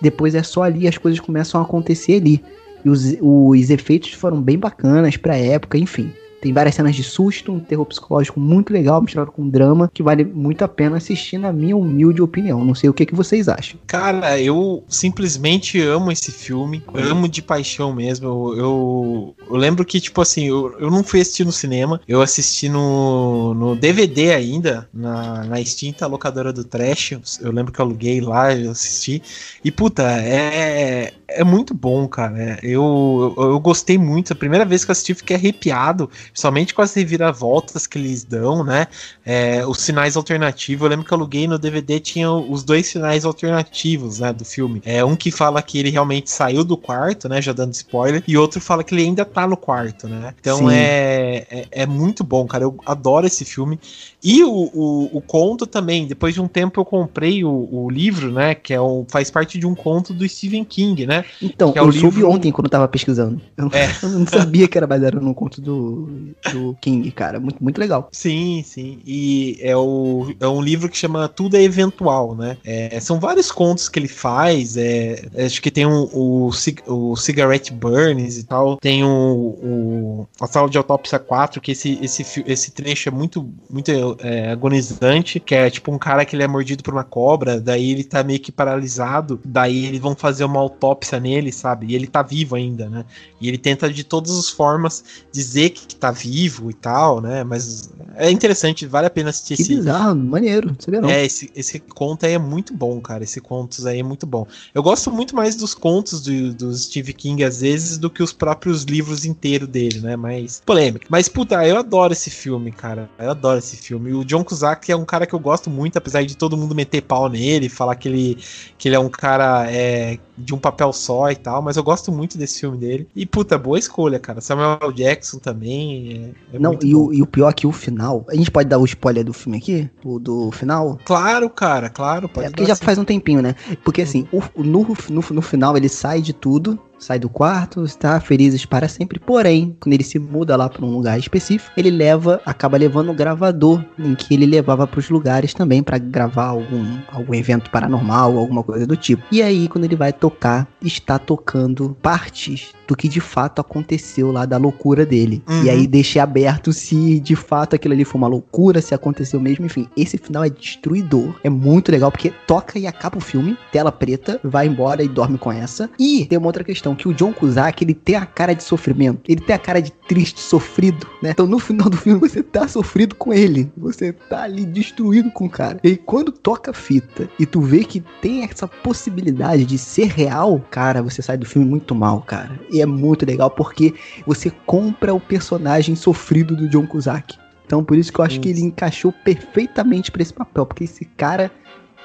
S4: Depois é só ali, as coisas começam a acontecer ali. E os, os efeitos foram bem bacanas pra época, enfim. Tem várias cenas de susto, um terror psicológico muito legal, misturado com drama, que vale muito a pena assistir, na minha humilde opinião. Não sei o que, que vocês acham.
S1: Cara, eu simplesmente amo esse filme. Amo de paixão mesmo. Eu, eu, eu lembro que, tipo assim, eu, eu não fui assistir no cinema. Eu assisti no, no DVD ainda, na, na extinta locadora do Trash. Eu lembro que eu aluguei lá, eu assisti. E, puta, é, é muito bom, cara. Eu, eu, eu, gostei muito. A primeira vez que eu assisti, fiquei arrepiado, somente com as reviravoltas que eles dão, né? É, os sinais alternativos. Eu lembro que eu aluguei no DVD, tinha os dois sinais alternativos, né, do filme. É um que fala que ele realmente saiu do quarto, né? Já dando spoiler, e outro fala que ele ainda tá no quarto, né? Então é, é, é, muito bom, cara. Eu adoro esse filme. E o, o, o, conto também, depois de um tempo eu comprei o, o livro, né? Que é um, faz parte de um conto do Stephen King, né?
S4: Então,
S1: é
S4: eu livro... soube ontem quando eu tava pesquisando. Eu, é. (laughs) eu não sabia que era baseado no conto do, do King, cara. Muito, muito legal.
S1: Sim, sim. E é, o, é um livro que chama Tudo é Eventual, né? É, são vários contos que ele faz. É, acho que tem um, o, o Cigarette Burns e tal. Tem o, o a sala de autópsia 4, que esse, esse, esse trecho é muito, muito é, agonizante, que é tipo um cara que ele é mordido por uma cobra, daí ele tá meio que paralisado, daí eles vão fazer uma autópsia nele, sabe? E ele tá vivo ainda, né? E ele tenta de todas as formas dizer que tá vivo e tal, né? Mas é interessante, vale a pena assistir
S4: que
S1: esse.
S4: bizarro, maneiro, sabia não.
S1: É, esse, esse conto aí é muito bom, cara. Esse contos aí é muito bom. Eu gosto muito mais dos contos do, do Steve King, às vezes, do que os próprios livros inteiros dele, né? Mas polêmica. Mas, puta, eu adoro esse filme, cara. Eu adoro esse filme. O John Cusack é um cara que eu gosto muito, apesar de todo mundo meter pau nele, falar que ele, que ele é um cara é, de um papel só e tal, mas eu gosto muito desse filme dele. E, puta, boa escolha, cara. Samuel Jackson também.
S4: É, é Não, e o, e o, pior é que o final. A gente pode dar o spoiler do filme aqui? O do final?
S1: Claro, cara, claro.
S4: Pode é porque já assim. faz um tempinho, né? Porque assim, o, no, no, no final ele sai de tudo sai do quarto, está felizes para sempre. Porém, quando ele se muda lá para um lugar específico, ele leva, acaba levando o gravador em que ele levava para os lugares também para gravar algum, algum evento paranormal, alguma coisa do tipo. E aí, quando ele vai tocar, está tocando partes do que de fato aconteceu lá da loucura dele. Uhum. E aí deixa aberto se de fato aquilo ali foi uma loucura, se aconteceu mesmo, enfim. Esse final é destruidor. É muito legal porque toca e acaba o filme, tela preta, vai embora e dorme com essa. E tem uma outra questão que o John Cusack, ele tem a cara de sofrimento, ele tem a cara de triste, sofrido, né? Então no final do filme você tá sofrido com ele, você tá ali destruído com o cara. E quando toca a fita e tu vê que tem essa possibilidade de ser real, cara, você sai do filme muito mal, cara. E é muito legal porque você compra o personagem sofrido do John Cusack. Então por isso que eu acho isso. que ele encaixou perfeitamente para esse papel, porque esse cara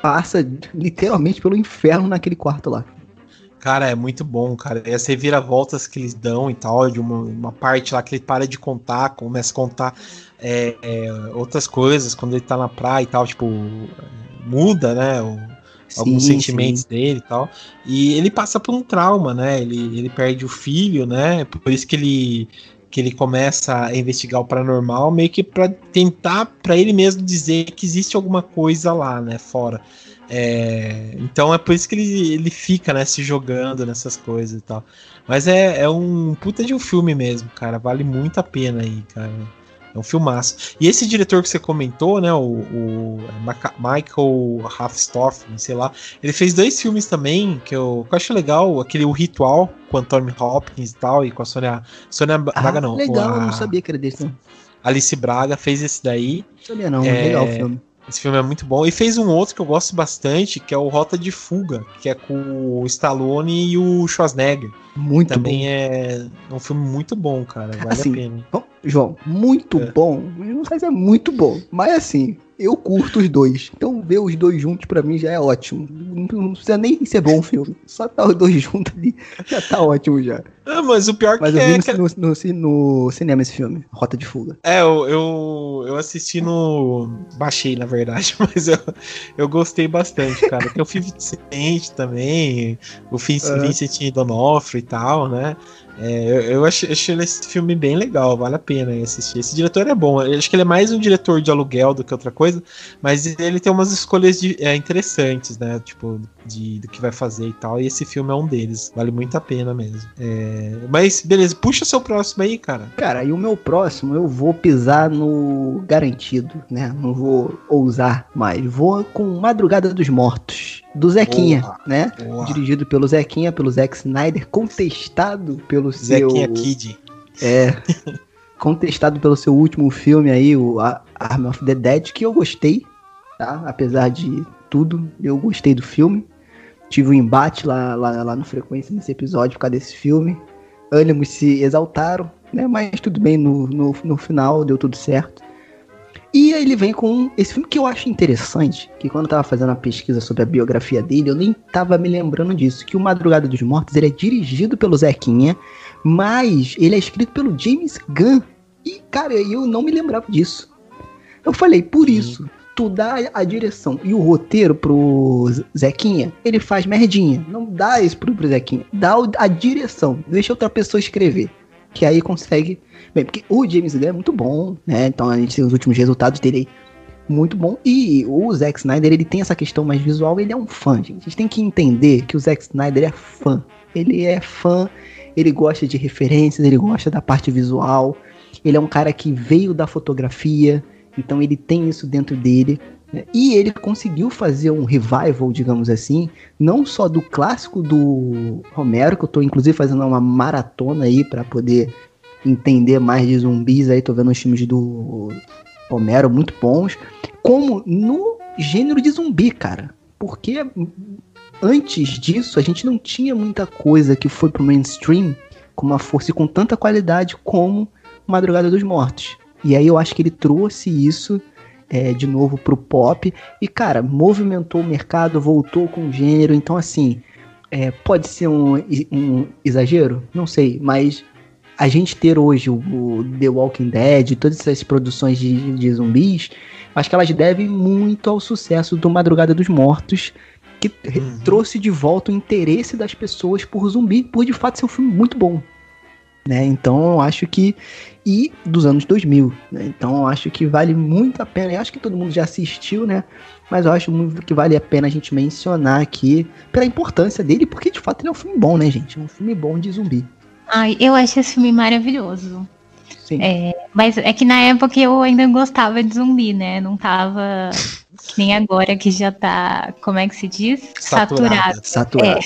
S4: passa literalmente pelo inferno naquele quarto lá.
S1: Cara, é muito bom, cara. E as reviravoltas que eles dão e tal, de uma, uma parte lá que ele para de contar, começa a contar é, é, outras coisas, quando ele tá na praia e tal, tipo, muda, né? O, sim, alguns sentimentos sim. dele e tal. E ele passa por um trauma, né? Ele, ele perde o filho, né? Por isso que ele que ele começa a investigar o paranormal, meio que para tentar para ele mesmo dizer que existe alguma coisa lá, né, fora. É, então é por isso que ele, ele fica, né, se jogando nessas coisas e tal. Mas é, é um puta de um filme mesmo, cara. Vale muito a pena aí, cara. É um filmaço. E esse diretor que você comentou, né, o, o Michael Raffstoff, sei lá, ele fez dois filmes também que eu, que eu acho legal, aquele O Ritual com o Anthony Hopkins e tal, e com a Sônia, Sônia
S4: ah,
S1: Braga não.
S4: Legal, a, não sabia que era desse, não.
S1: Alice Braga fez esse daí.
S4: Não sabia não, é, legal o filme.
S1: Esse filme é muito bom. E fez um outro que eu gosto bastante, que é o Rota de Fuga, que é com o Stallone e o Schwarzenegger.
S4: Muito
S1: Também
S4: bom.
S1: é um filme muito bom, cara. Vale
S4: assim,
S1: a pena.
S4: João, muito é. bom. Não sei se é muito bom, mas assim, eu curto os dois. Então ver os dois juntos para mim já é ótimo. Não, precisa nem ser bom o filme. Só tá os dois (laughs) juntos ali já tá ótimo já.
S1: Ah, mas o pior
S4: mas
S1: que
S4: eu
S1: vi
S4: é. Que... No, no, no, cinema esse filme, Rota de Fuga.
S1: É, eu, eu, eu, assisti no. Baixei, na verdade, (laughs) mas eu, eu gostei bastante, cara. Tem o Fim Vicente também, o Fim uhum. Vincent Donofrio e tal, né? É, eu, eu achei, esse filme bem legal, vale a pena assistir. Esse diretor é bom, eu acho que ele é mais um diretor de aluguel do que outra coisa mas ele tem umas escolhas de, é, interessantes, né? Tipo, de, do que vai fazer e tal. E esse filme é um deles. Vale muito a pena mesmo. É, mas, beleza, puxa seu próximo aí, cara.
S4: Cara, e o meu próximo eu vou pisar no garantido, né? Não vou ousar mais. Vou com Madrugada dos Mortos do Zequinha, boa, né? Boa. Dirigido pelo Zequinha, pelo Zack Snyder, contestado pelo
S1: Zequinha seu... Kid.
S4: É. (laughs) contestado pelo seu último filme aí, o Arm of the Dead, que eu gostei, tá? Apesar de tudo, eu gostei do filme. Tive um embate lá, lá, lá no Frequência nesse episódio por causa desse filme. Ânimos se exaltaram, né? Mas tudo bem, no, no, no final deu tudo certo. E aí ele vem com esse filme que eu acho interessante, que quando eu tava fazendo a pesquisa sobre a biografia dele, eu nem tava me lembrando disso, que o Madrugada dos Mortos, ele é dirigido pelo Zequinha, mas ele é escrito pelo James Gunn. E, cara, eu não me lembrava disso. Eu falei, por isso, tu dá a direção e o roteiro pro Zequinha, ele faz merdinha. Não dá isso pro, pro Zequinha. Dá a direção. Deixa outra pessoa escrever. Que aí consegue. Bem, porque o James Gunn é muito bom, né? Então a gente tem os últimos resultados dele muito bom. E o Zack Snyder, ele tem essa questão mais visual, ele é um fã, gente. A gente tem que entender que o Zack Snyder é fã. Ele é fã, ele gosta de referências, ele gosta da parte visual. Ele é um cara que veio da fotografia, então ele tem isso dentro dele. E ele conseguiu fazer um revival, digamos assim, não só do clássico do Romero, que eu tô inclusive fazendo uma maratona aí para poder entender mais de zumbis aí, tô vendo os filmes do Romero muito bons, como no gênero de zumbi, cara. Porque antes disso a gente não tinha muita coisa que foi pro mainstream com uma força e com tanta qualidade como Madrugada dos Mortos. E aí eu acho que ele trouxe isso é, de novo pro pop. E, cara, movimentou o mercado, voltou com o gênero. Então, assim, é, pode ser um, um, exagero? Não sei, mas a gente ter hoje o, o, The Walking Dead, todas essas produções de, de zumbis, acho que elas devem muito ao sucesso do Madrugada dos Mortos, que uhum. trouxe de volta o interesse das pessoas por zumbi, por de fato ser um filme muito bom. Né? Então eu acho que e dos anos 2000. Né? Então eu acho que vale muito a pena. Eu acho que todo mundo já assistiu, né? Mas eu acho muito que vale a pena a gente mencionar aqui pela importância dele, porque de fato ele é um filme bom, né, gente? Um filme bom de zumbi.
S2: Ai, eu acho esse filme maravilhoso. Sim. É, mas é que na época eu ainda gostava de zumbi, né? Não tava (laughs) nem agora que já tá, como é que se diz?
S1: Saturado.
S4: Saturado.
S2: É.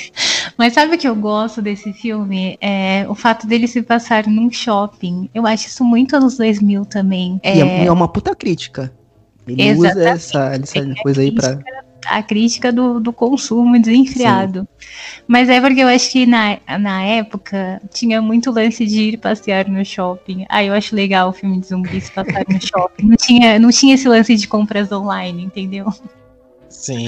S2: Mas sabe o que eu gosto desse filme? É o fato dele se passar num shopping. Eu acho isso muito anos 2000 também.
S4: É, e é, é uma puta crítica. Ele Exatamente. usa essa, essa é coisa aí pra
S2: a crítica do, do consumo desenfreado. Sim. Mas é porque eu acho que na, na época tinha muito lance de ir passear no shopping. Aí eu acho legal o filme de zumbis passar no (laughs) shopping. Não tinha, não tinha esse lance de compras online, entendeu?
S1: Sim.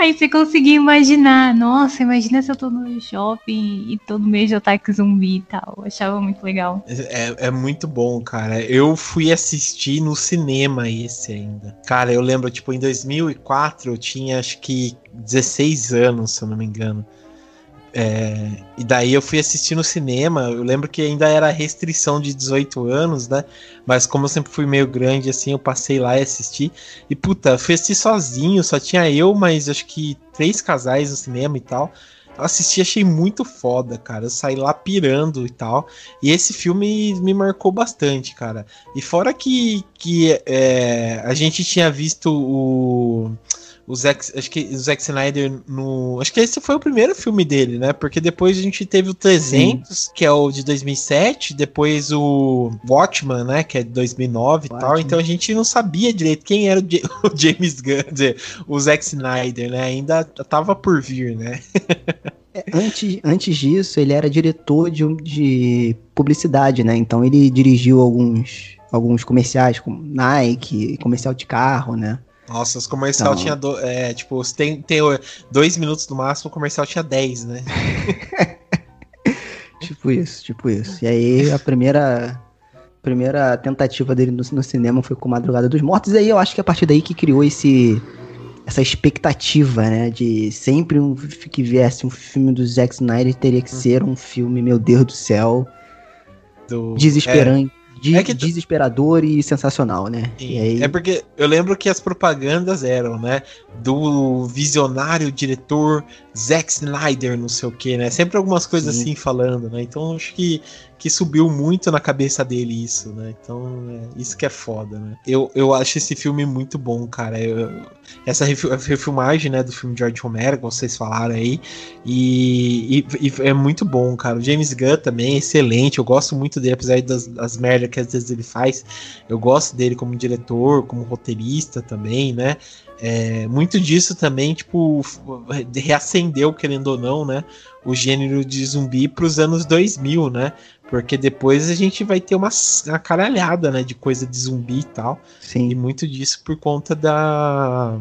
S2: Aí você conseguia imaginar, nossa, imagina se eu tô no shopping e todo mês de ataque zumbi e tal. Eu achava muito legal.
S1: É, é muito bom, cara. Eu fui assistir no cinema esse ainda. Cara, eu lembro, tipo, em 2004 eu tinha acho que 16 anos, se eu não me engano. É, e daí eu fui assistir no cinema. Eu lembro que ainda era restrição de 18 anos, né? Mas como eu sempre fui meio grande, assim, eu passei lá e assisti. E puta, fui assistir sozinho, só tinha eu, mas acho que três casais no cinema e tal. Eu assisti, achei muito foda, cara. Eu saí lá pirando e tal. E esse filme me marcou bastante, cara. E fora que, que é, a gente tinha visto o o Zack, acho que o Zack Snyder no, acho que esse foi o primeiro filme dele, né? Porque depois a gente teve o 300, Sim. que é o de 2007, depois o Watchman, né, que é de 2009 e tal. Então a gente não sabia direito quem era o, J (laughs) o James Gunn, dizer, o Zack Snyder, né? Ainda tava por vir, né? (laughs)
S4: É, antes, antes disso, ele era diretor de, de publicidade, né? Então ele dirigiu alguns, alguns comerciais como Nike, comercial de carro, né?
S1: Nossa, os comercial tinha. Do, é, tipo, tem, tem dois minutos no máximo, o comercial tinha dez, né? (laughs)
S4: tipo isso, tipo isso. E aí a primeira. Primeira tentativa dele no, no, cinema foi com Madrugada dos Mortos, e aí eu acho que é a partir daí que criou esse essa expectativa, né, de sempre um, que viesse um filme do Zack Snyder teria que ser um filme, meu Deus do céu, do, desesperante, de-
S1: É que-
S4: desesperador e sensacional, né? E aí,
S1: É porque eu lembro que as propagandas eram, né? Do visionário diretor Zack Snyder, não sei o que, né? Sempre algumas coisas
S4: Sim.
S1: assim falando, né? Então acho que, que subiu muito na cabeça dele isso, né? Então é, isso que é foda, né? Eu, eu acho esse filme muito bom, cara. Eu- essa refi- refilmagem, né, do filme de George Romero, que vocês falaram aí, e, e- e é muito bom, cara. O James Gunn também é excelente. Eu gosto muito dele, apesar das, das merdas que às vezes ele faz. Eu gosto dele como diretor, como roteirista também, né? É, muito disso também, tipo, f- reacendeu, querendo ou não, né? O gênero de zumbi pros anos 2000, né? Porque depois a gente vai ter uma, uma caralhada, né? De coisa de zumbi e tal. E
S4: sim.
S1: muito disso por conta da.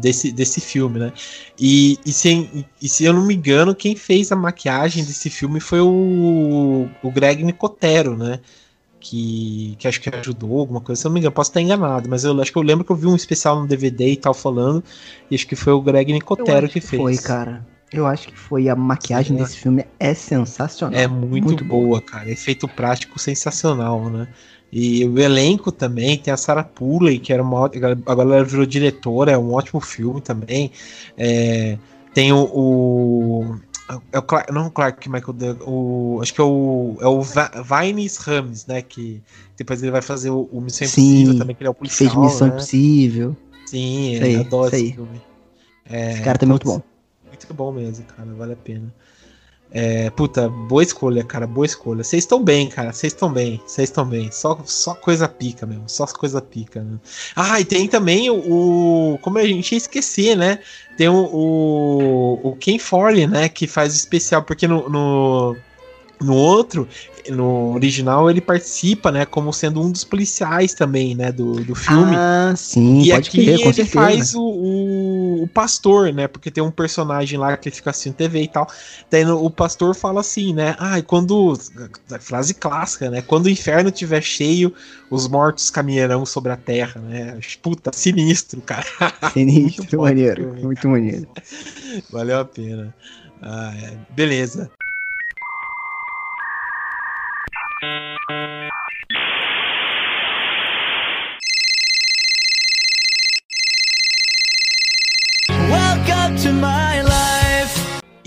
S1: Desse, desse filme, né? E, e, se, e se eu não me engano, quem fez a maquiagem desse filme foi o, o Greg Nicotero, né? Que, que acho que ajudou, alguma coisa, se eu não me engano, posso estar enganado, mas eu acho que eu lembro que eu vi um especial no DVD e tal falando, e acho que foi o Greg Nicotero
S4: acho
S1: que fez.
S4: Foi, cara. Eu acho que foi. A maquiagem
S1: Sim,
S4: desse filme é sensacional.
S1: É muito,
S4: Muito
S1: boa, cara. Efeito prático sensacional, né? E o elenco também tem a Sarah Pooley, que era uma agora ela virou diretora, é um ótimo filme também. É, tem o, o é o Clark, não o Clark Michael Douglas, o acho que é o é o Vines Rames, né, que depois ele vai fazer o, o Missão
S4: Sim,
S1: Impossível também, que ele é o policial,
S4: fez Missão
S1: né?
S4: Impossível.
S1: Sim, adoro
S4: isso
S1: esse filme. É,
S4: Esse cara também é muito bom.
S1: muito bom mesmo, cara. Vale a pena. É, puta, boa escolha, cara. Boa escolha. Vocês estão bem, cara. Vocês estão bem. Vocês estão bem. Só, só coisa pica mesmo. Só coisa pica, né? Ah, e tem também o. o- como a gente ia esquecer, né? Tem o, o, o Ken Forley, né? Que faz especial. Porque no, no, no outro, no original, ele participa, né? Como sendo um dos policiais também, né? Do, do filme.
S4: Ah, sim,
S1: E
S4: pode
S1: aqui
S4: crer, com
S1: ele
S4: certeza.
S1: faz o, o, o pastor, né? Porque tem um personagem lá que ele fica assim TV e tal. Daí no- o pastor fala assim, né? Ah, quando. Frase clássica, né? Quando o inferno estiver cheio, os mortos caminharão sobre a terra, né? Puta, sinistro, cara. (laughs)
S4: Sinistro,
S1: Muito
S4: maneiro.
S1: filme,
S4: muito maneiro.
S1: Valeu a pena. Ah, é. Beleza.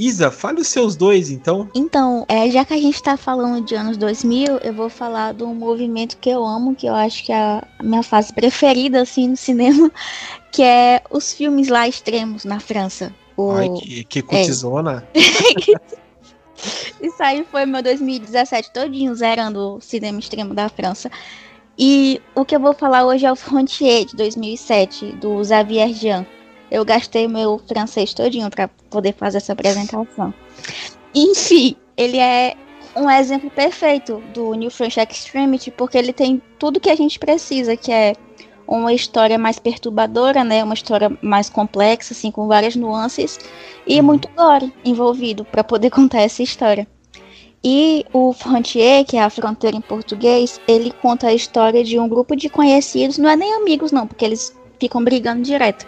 S1: Isa, fale os seus dois, então.
S3: Então, é, já que a gente tá falando de anos 2000, eu vou falar de um movimento que eu amo, que eu acho que é a minha fase preferida, assim, no cinema, (laughs) que é os filmes lá extremos na França. O...
S1: Ai, que, que cutizona. (laughs)
S3: Isso aí foi meu 2017 todinho, zerando o cinema extremo da França. E o que eu vou falar hoje é o Frontier, de 2007, do Xavier Jean. Eu gastei meu francês todinho para poder fazer essa apresentação. Enfim, ele é um exemplo perfeito do New French Extremity, porque ele tem tudo que a gente precisa, que é uma história mais perturbadora, né? Uma história mais complexa, assim, com várias nuances e
S1: Uhum.
S3: muito gore envolvido para poder (laughs) contar essa história. E o Frontier, que é a fronteira em português, ele conta a história de um grupo de conhecidos, não é nem amigos não, porque eles ficam brigando direto.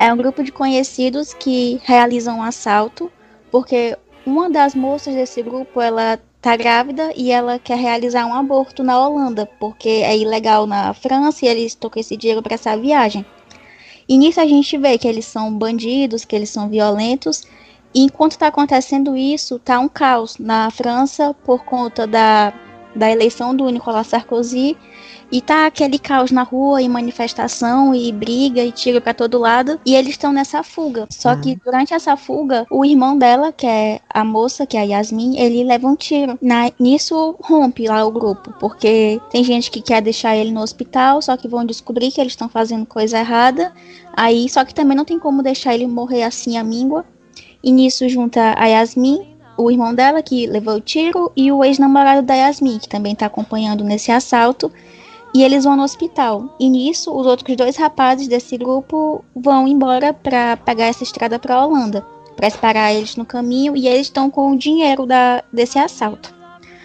S3: É um grupo de conhecidos que realizam um assalto, porque uma das moças desse grupo, ela tá grávida e ela quer realizar um aborto na Holanda, porque é ilegal na França e eles tocam esse dinheiro para essa viagem. E nisso a gente vê que eles são bandidos, que eles são violentos. E enquanto está acontecendo isso, tá um caos na França por conta da, da eleição do Nicolas Sarkozy. E tá aquele caos na rua, e manifestação, e briga, e tiro para todo lado. E eles estão nessa fuga. Só
S1: Uhum.
S3: que durante essa fuga, o irmão dela, que é a moça, que é a Yasmin, ele leva um tiro. Na, nisso rompe lá o grupo. Porque tem gente que quer deixar ele no hospital, só que vão descobrir que eles estão fazendo coisa errada. Aí, só que também não tem como deixar ele morrer assim à míngua. E nisso junta a Yasmin, o irmão dela que levou o tiro, e o ex-namorado da Yasmin, que também tá acompanhando nesse assalto. E eles vão no hospital. E nisso, os outros dois rapazes desse grupo vão embora pra pegar essa estrada pra Holanda. Pra esperar eles no caminho. E eles estão com o dinheiro da, desse assalto.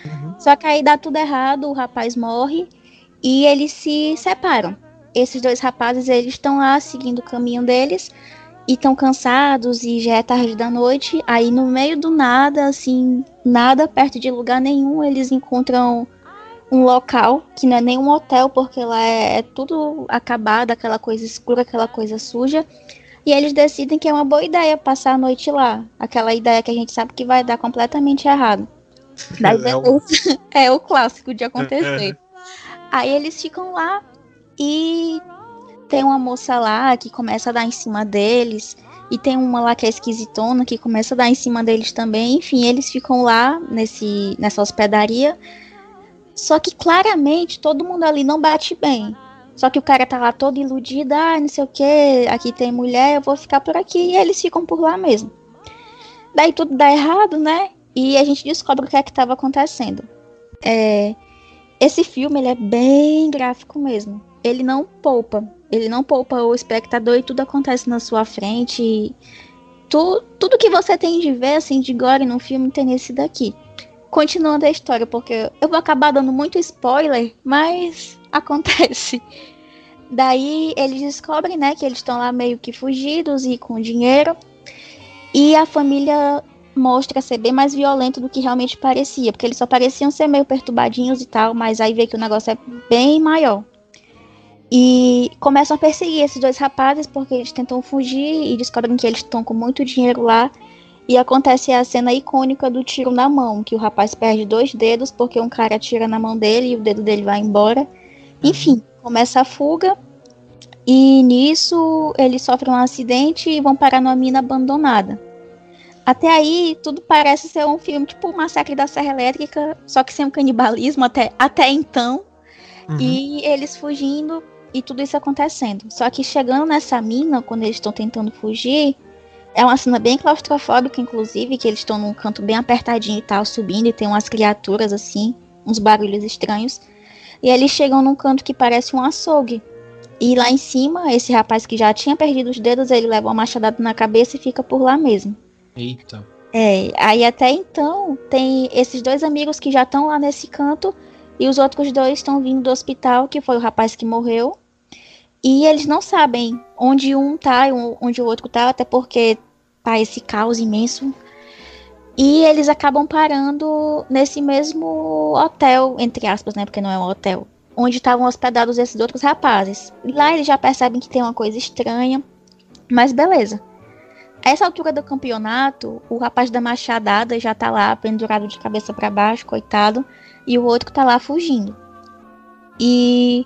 S1: Uhum.
S3: Só que aí dá tudo errado, o rapaz morre. E eles se separam. Esses dois rapazes, eles estão lá seguindo o caminho deles e estão cansados e já é tarde da noite. Aí no meio do nada, assim, nada perto de lugar nenhum, eles encontram um local que não é nem um hotel, porque lá é, é tudo acabado, aquela coisa escura, aquela coisa suja. E eles decidem que é uma boa ideia passar a noite lá. Aquela ideia que a gente sabe que vai dar completamente errado. (laughs) Daí,
S1: É o- (laughs)
S3: é o clássico de acontecer. (laughs) Aí eles ficam lá e tem uma moça lá que começa a dar em cima deles. E tem uma lá que é esquisitona que começa a dar em cima deles também. Enfim, eles ficam lá nesse, nessa hospedaria. Só que claramente todo mundo ali não bate bem. Só que o cara tá lá todo iludido, ah, não sei o que, aqui tem mulher, eu vou ficar por aqui. E eles ficam por lá mesmo. Daí tudo dá errado, né? E a gente descobre o que é que tava acontecendo. É, esse filme ele é bem gráfico mesmo. Ele não poupa. Ele não poupa o espectador e tudo acontece na sua frente. Tu, tudo que você tem de ver, assim, de gore no filme tem nesse daqui. Continuando a história, porque eu vou acabar dando muito spoiler, mas (laughs) acontece. Daí eles descobrem, né, que eles estão lá meio que fugidos e com dinheiro. E a família mostra ser bem mais violento do que realmente parecia, porque eles só pareciam ser meio perturbadinhos e tal, mas aí vê que o negócio é bem maior. E começam a perseguir esses dois rapazes porque eles tentam fugir e descobrem que eles estão com muito dinheiro lá. E acontece a cena icônica do tiro na mão, que o rapaz perde dois dedos porque um cara tira na mão dele e o dedo dele vai embora. Enfim, começa a fuga. E nisso eles sofrem um acidente e vão parar numa mina abandonada. Até aí, tudo parece ser um filme tipo o Massacre da Serra Elétrica, só que sem um canibalismo até, até então.
S1: Uhum.
S3: E eles fugindo e tudo isso acontecendo. Só que chegando nessa mina, quando eles estão tentando fugir, é uma cena bem claustrofóbica, inclusive, que eles estão num canto bem apertadinho e tal, subindo, e tem umas criaturas assim, uns barulhos estranhos. E eles chegam num canto que parece um açougue. E lá em cima, esse rapaz que já tinha perdido os dedos, ele leva uma machadada na cabeça e fica por lá mesmo.
S1: Eita.
S3: É, aí até então tem esses dois amigos que já estão lá nesse canto e os outros dois estão vindo do hospital, que foi o rapaz que morreu. E eles não sabem onde um tá e onde o outro tá, até porque tá esse caos imenso. E eles acabam parando nesse mesmo hotel, entre aspas, né? Porque não é um hotel. Onde estavam hospedados esses outros rapazes. Lá eles já percebem que tem uma coisa estranha. Mas beleza. A essa altura do campeonato, o rapaz da machadada já tá lá pendurado de cabeça para baixo, coitado, e o outro tá lá fugindo. E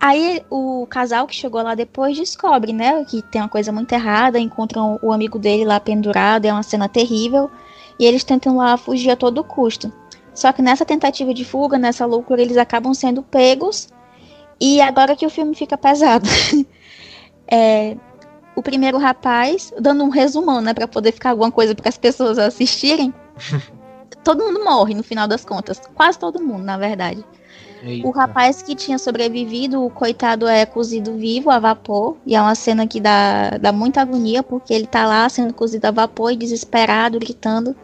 S3: aí o casal que chegou lá depois descobre, né, que tem uma coisa muito errada, encontram o amigo dele lá pendurado, é uma cena terrível, e eles tentam lá fugir a todo custo. Só que nessa tentativa de fuga, nessa loucura, eles acabam sendo pegos, e agora que o filme fica pesado. (laughs) é, o primeiro rapaz, dando um resumão, né, para poder ficar alguma coisa para as pessoas assistirem. (laughs) todo mundo morre no final das contas, quase todo mundo, na verdade.
S1: Eita.
S3: O rapaz que tinha sobrevivido, o coitado é cozido vivo a vapor, e é uma cena que dá, dá muita agonia, porque ele tá lá sendo cozido a vapor e desesperado, gritando.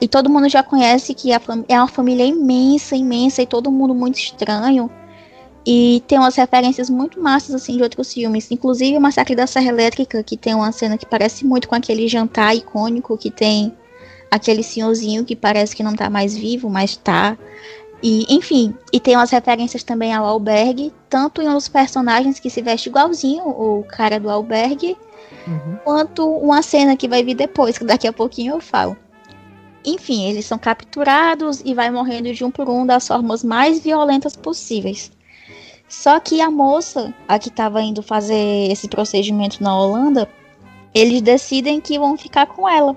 S3: E todo mundo já conhece que é uma família imensa, imensa, e todo mundo muito estranho. E tem umas referências muito massas, assim, de outros filmes. Inclusive o Massacre da Serra Elétrica, que tem uma cena que parece muito com aquele jantar icônico, que tem aquele senhorzinho que parece que não tá mais vivo, mas tá. E, enfim, e tem umas referências também ao albergue, tanto em uns personagens que se veste igualzinho o cara do albergue,
S1: Uhum.
S3: quanto uma cena que vai vir depois, que daqui a pouquinho eu falo. Enfim, eles são capturados e vai morrendo de um por um das formas mais violentas possíveis. Só que a moça, a que estava indo fazer esse procedimento na Holanda, eles decidem que vão ficar com ela.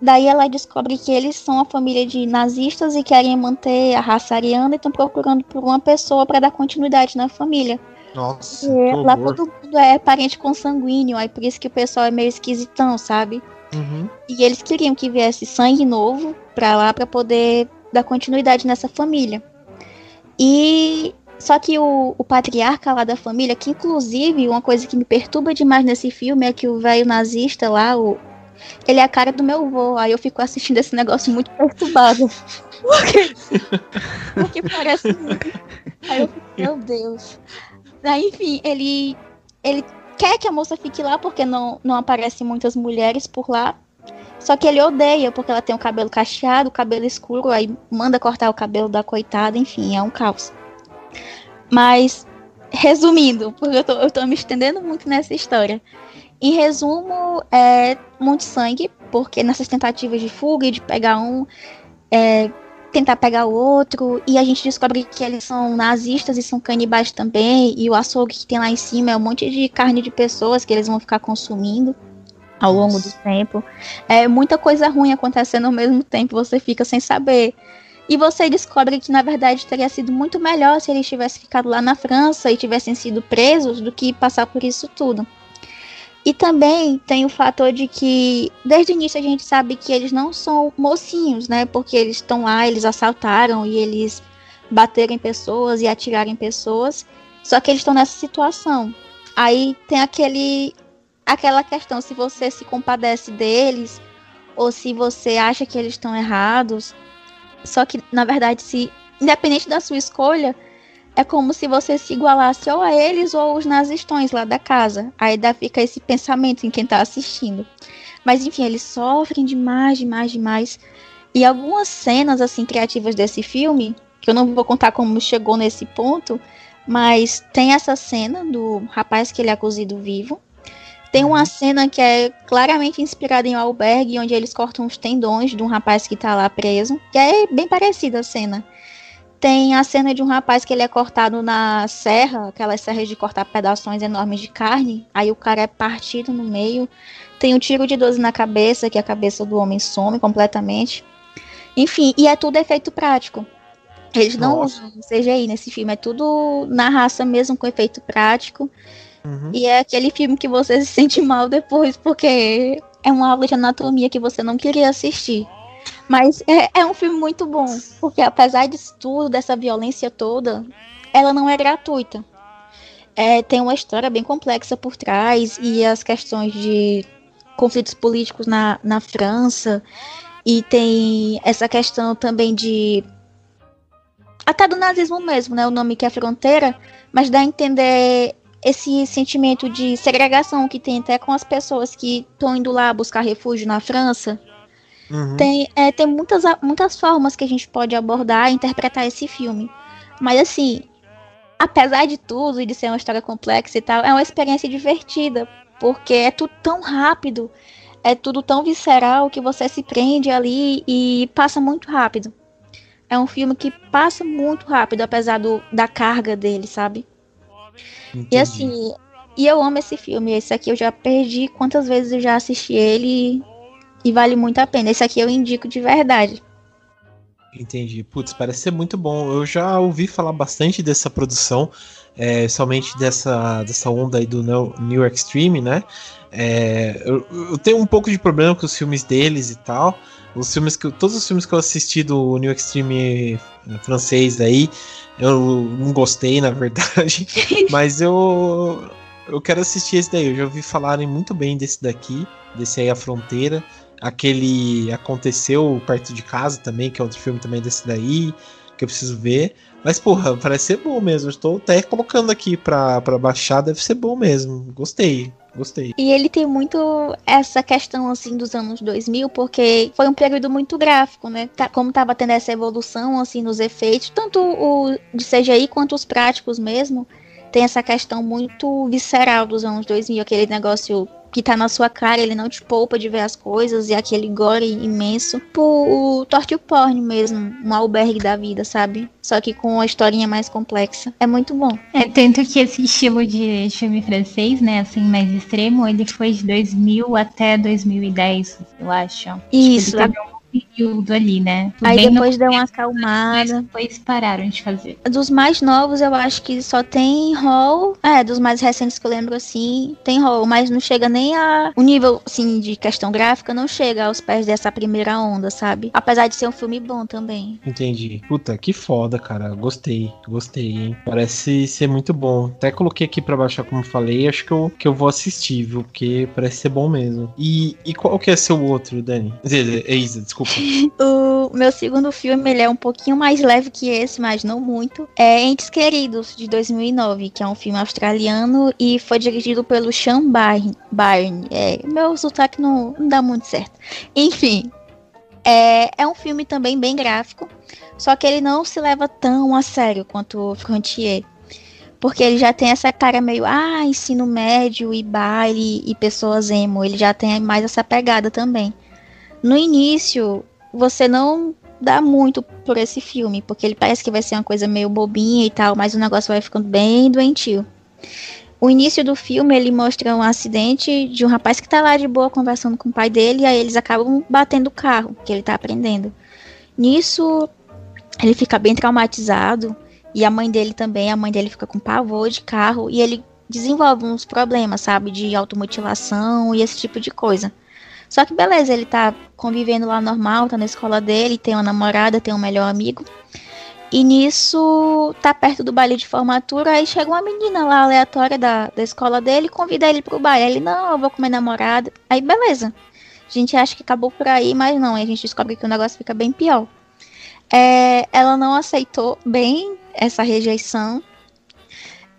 S3: Daí ela descobre que eles são uma família de nazistas e querem manter a raça ariana e estão procurando por uma pessoa para dar continuidade na família.
S1: Nossa, que
S3: lá todo mundo é parente consanguíneo, aí por isso que o pessoal é meio esquisitão, sabe?
S1: Uhum.
S3: E eles queriam que viesse sangue novo pra lá pra poder dar continuidade nessa família. E só que o, o patriarca lá da família, que inclusive uma coisa que me perturba demais nesse filme é que o velho nazista lá, o, ele é a cara do meu avô. Aí eu fico assistindo esse negócio muito perturbado. (laughs) Porque, porque parece. Aí eu fico, meu Deus. Aí, enfim, ele, ele quer que a moça fique lá porque não, não aparecem muitas mulheres por lá. Só que ele odeia, porque ela tem o cabelo cacheado, o cabelo escuro, aí manda cortar o cabelo da coitada, enfim, é um caos. Mas, resumindo, porque eu tô, eu tô me estendendo muito nessa história. Em resumo, é muito sangue, porque nessas tentativas de fuga e de pegar um, é, tentar pegar o outro, e a gente descobre que eles são nazistas e são canibais também, e o açougue que tem lá em cima é um monte de carne de pessoas que eles vão ficar consumindo ao longo do tempo. É muita coisa ruim acontecendo ao mesmo tempo, você fica sem saber. E você descobre que, na verdade, teria sido muito melhor se eles tivessem ficado lá na França e tivessem sido presos do que passar por isso tudo. E também tem o fator de que, desde o início, a gente sabe que eles não são mocinhos, né? Porque eles estão lá, eles assaltaram e eles bateram em pessoas e atiraram em pessoas. Só que eles estão nessa situação. Aí tem aquele aquela questão se você se compadece deles ou se você acha que eles estão errados. Só que, na verdade, se independente da sua escolha, é como se você se igualasse ou a eles ou aos nazistões lá da casa. Aí dá, fica esse pensamento em quem tá assistindo. Mas enfim, eles sofrem demais, demais, demais. E algumas cenas assim criativas desse filme, que eu não vou contar como chegou nesse ponto, mas tem essa cena do rapaz que ele é cozido vivo. Tem uma cena que é claramente inspirada em um albergue, onde eles cortam os tendões de um rapaz que tá lá preso, que é bem parecida a cena. Tem a cena de um rapaz que ele é cortado na serra, aquelas serras de cortar pedaços enormes de carne, aí o cara é partido no meio. Tem um tiro de 12 na cabeça, que a cabeça do homem some completamente. Enfim, e é tudo efeito prático. Eles não
S1: Nossa.
S3: usam CGI nesse filme, é tudo na raça mesmo com efeito prático.
S1: Uhum.
S3: E é aquele filme que você (laughs) se sente mal depois, porque é uma aula de anatomia que você não queria assistir. Mas é, é um filme muito bom, porque apesar disso tudo, dessa violência toda, ela não é gratuita. É, tem uma história bem complexa por trás, e as questões de conflitos políticos na, na França, e tem essa questão também de. Até do nazismo mesmo, né? O nome que é fronteira, mas dá a entender esse sentimento de segregação que tem até com as pessoas que estão indo lá buscar refúgio na França.
S1: Uhum.
S3: Tem, é, tem muitas, muitas formas que a gente pode abordar e interpretar esse filme. Mas assim, apesar de tudo e de ser uma história complexa e tal, é uma experiência divertida. Porque é tudo tão rápido, é tudo tão visceral que você se prende ali e passa muito rápido. É um filme que passa muito rápido, apesar do, da carga dele, sabe?
S1: Entendi.
S3: E assim, e eu amo esse filme. Esse aqui eu já perdi quantas vezes eu já assisti ele e vale muito a pena. Esse aqui eu indico de verdade.
S1: Entendi. Putz, parece ser muito bom. Eu já ouvi falar bastante dessa produção, é, somente dessa, dessa onda aí do New New Extreme, né? É, eu, eu tenho um pouco de problema com os filmes deles e tal. Os filmes que, todos os filmes que eu assisti do New Extreme eh, francês aí, eu não gostei, na verdade. (laughs) Mas eu, eu quero assistir esse daí. Eu já ouvi falarem muito bem desse daqui, desse aí A Fronteira. Aquele Aconteceu Perto de Casa também, que é outro filme também desse daí, que eu preciso ver. Mas, porra, parece ser bom mesmo. Estou até colocando aqui pra baixar, deve ser bom mesmo. Gostei, gostei.
S3: E ele tem muito essa questão assim dos anos 2000, porque foi um período muito gráfico, né? Tá- Como tava tendo essa evolução assim nos efeitos, tanto o de CGI quanto os práticos mesmo, tem essa questão muito visceral dos anos 2000, aquele negócio que tá na sua cara, ele não te poupa de ver as coisas e aquele gore imenso. Tipo o torture porn mesmo, um albergue da vida, sabe? Só que com uma historinha mais complexa. É muito bom.
S2: É tanto que esse estilo de filme francês, né, assim, mais extremo, ele foi de 2000 até 2010, eu acho.
S3: Isso,
S2: um período ali, né?
S3: aí depois deu uma
S2: mas
S3: acalmada.
S2: depois pararam de fazer.
S3: Dos mais novos, eu acho que só tem Hall. É, dos mais recentes que eu lembro assim, tem Hall, mas não chega nem a. O nível, assim, de questão gráfica não chega aos pés dessa primeira onda, sabe? Apesar de ser um filme bom também.
S1: Entendi. Puta, que foda, cara. Gostei, gostei, hein? Parece ser muito bom. Até coloquei aqui pra baixar, como eu falei. Acho que eu, que eu vou assistir, viu? Porque parece ser bom mesmo. E, e qual que é seu outro, Dani? Quer dizer, é Isa, desculpa. Desculpa. (laughs)
S3: O meu segundo filme, ele é um pouquinho mais leve que esse, mas não muito. É Entes Queridos, de 2009, que é um filme australiano e foi dirigido pelo Sean Byrne. Byrne. É, meu sotaque não, não dá muito certo. Enfim, é, é um filme também bem gráfico, só que ele não se leva tão a sério quanto Frontier. Porque ele já tem essa cara meio, ah, ensino médio e baile e pessoas emo. Ele já tem mais essa pegada também. No início, você não dá muito por esse filme, porque ele parece que vai ser uma coisa meio bobinha e tal, mas o negócio vai ficando bem doentio. O início do filme ele mostra um acidente de um rapaz que tá lá de boa conversando com o pai dele, e aí eles acabam batendo o carro, que ele tá aprendendo. Nisso, ele fica bem traumatizado, e a mãe dele também, a mãe dele fica com pavor de carro, e ele desenvolve uns problemas, sabe, de automutilação e esse tipo de coisa. Só que beleza, ele tá convivendo lá normal, tá na escola dele, tem uma namorada, tem um melhor amigo. E nisso, tá perto do baile de formatura, aí chega uma menina lá aleatória da, da escola dele convida ele pro baile. Ele, não, eu vou com minha namorada. Aí beleza. A gente acha que acabou por aí, mas não. Aí a gente descobre que o negócio fica bem pior. É, ela não aceitou bem essa rejeição.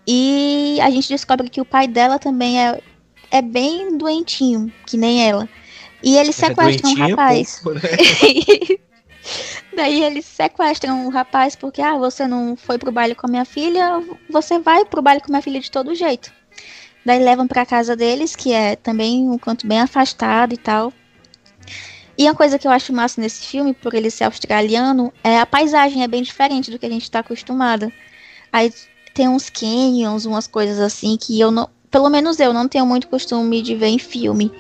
S3: E a gente descobre que o pai dela também é, é bem doentinho, que nem ela. E (laughs) eles sequestram um
S1: Doentinho é
S3: rapaz.
S1: pouco, né?
S3: Daí eles sequestram o rapaz porque, ah, você não foi pro baile com a minha filha, você vai pro baile com a minha filha de todo jeito. Daí levam pra casa deles, que é também um canto bem afastado e tal. E uma coisa que eu acho massa nesse filme, por ele ser australiano, é a paisagem é bem diferente do que a gente tá acostumada. Aí tem uns canyons, umas coisas assim que eu não, pelo menos eu não tenho muito costume de ver em filme.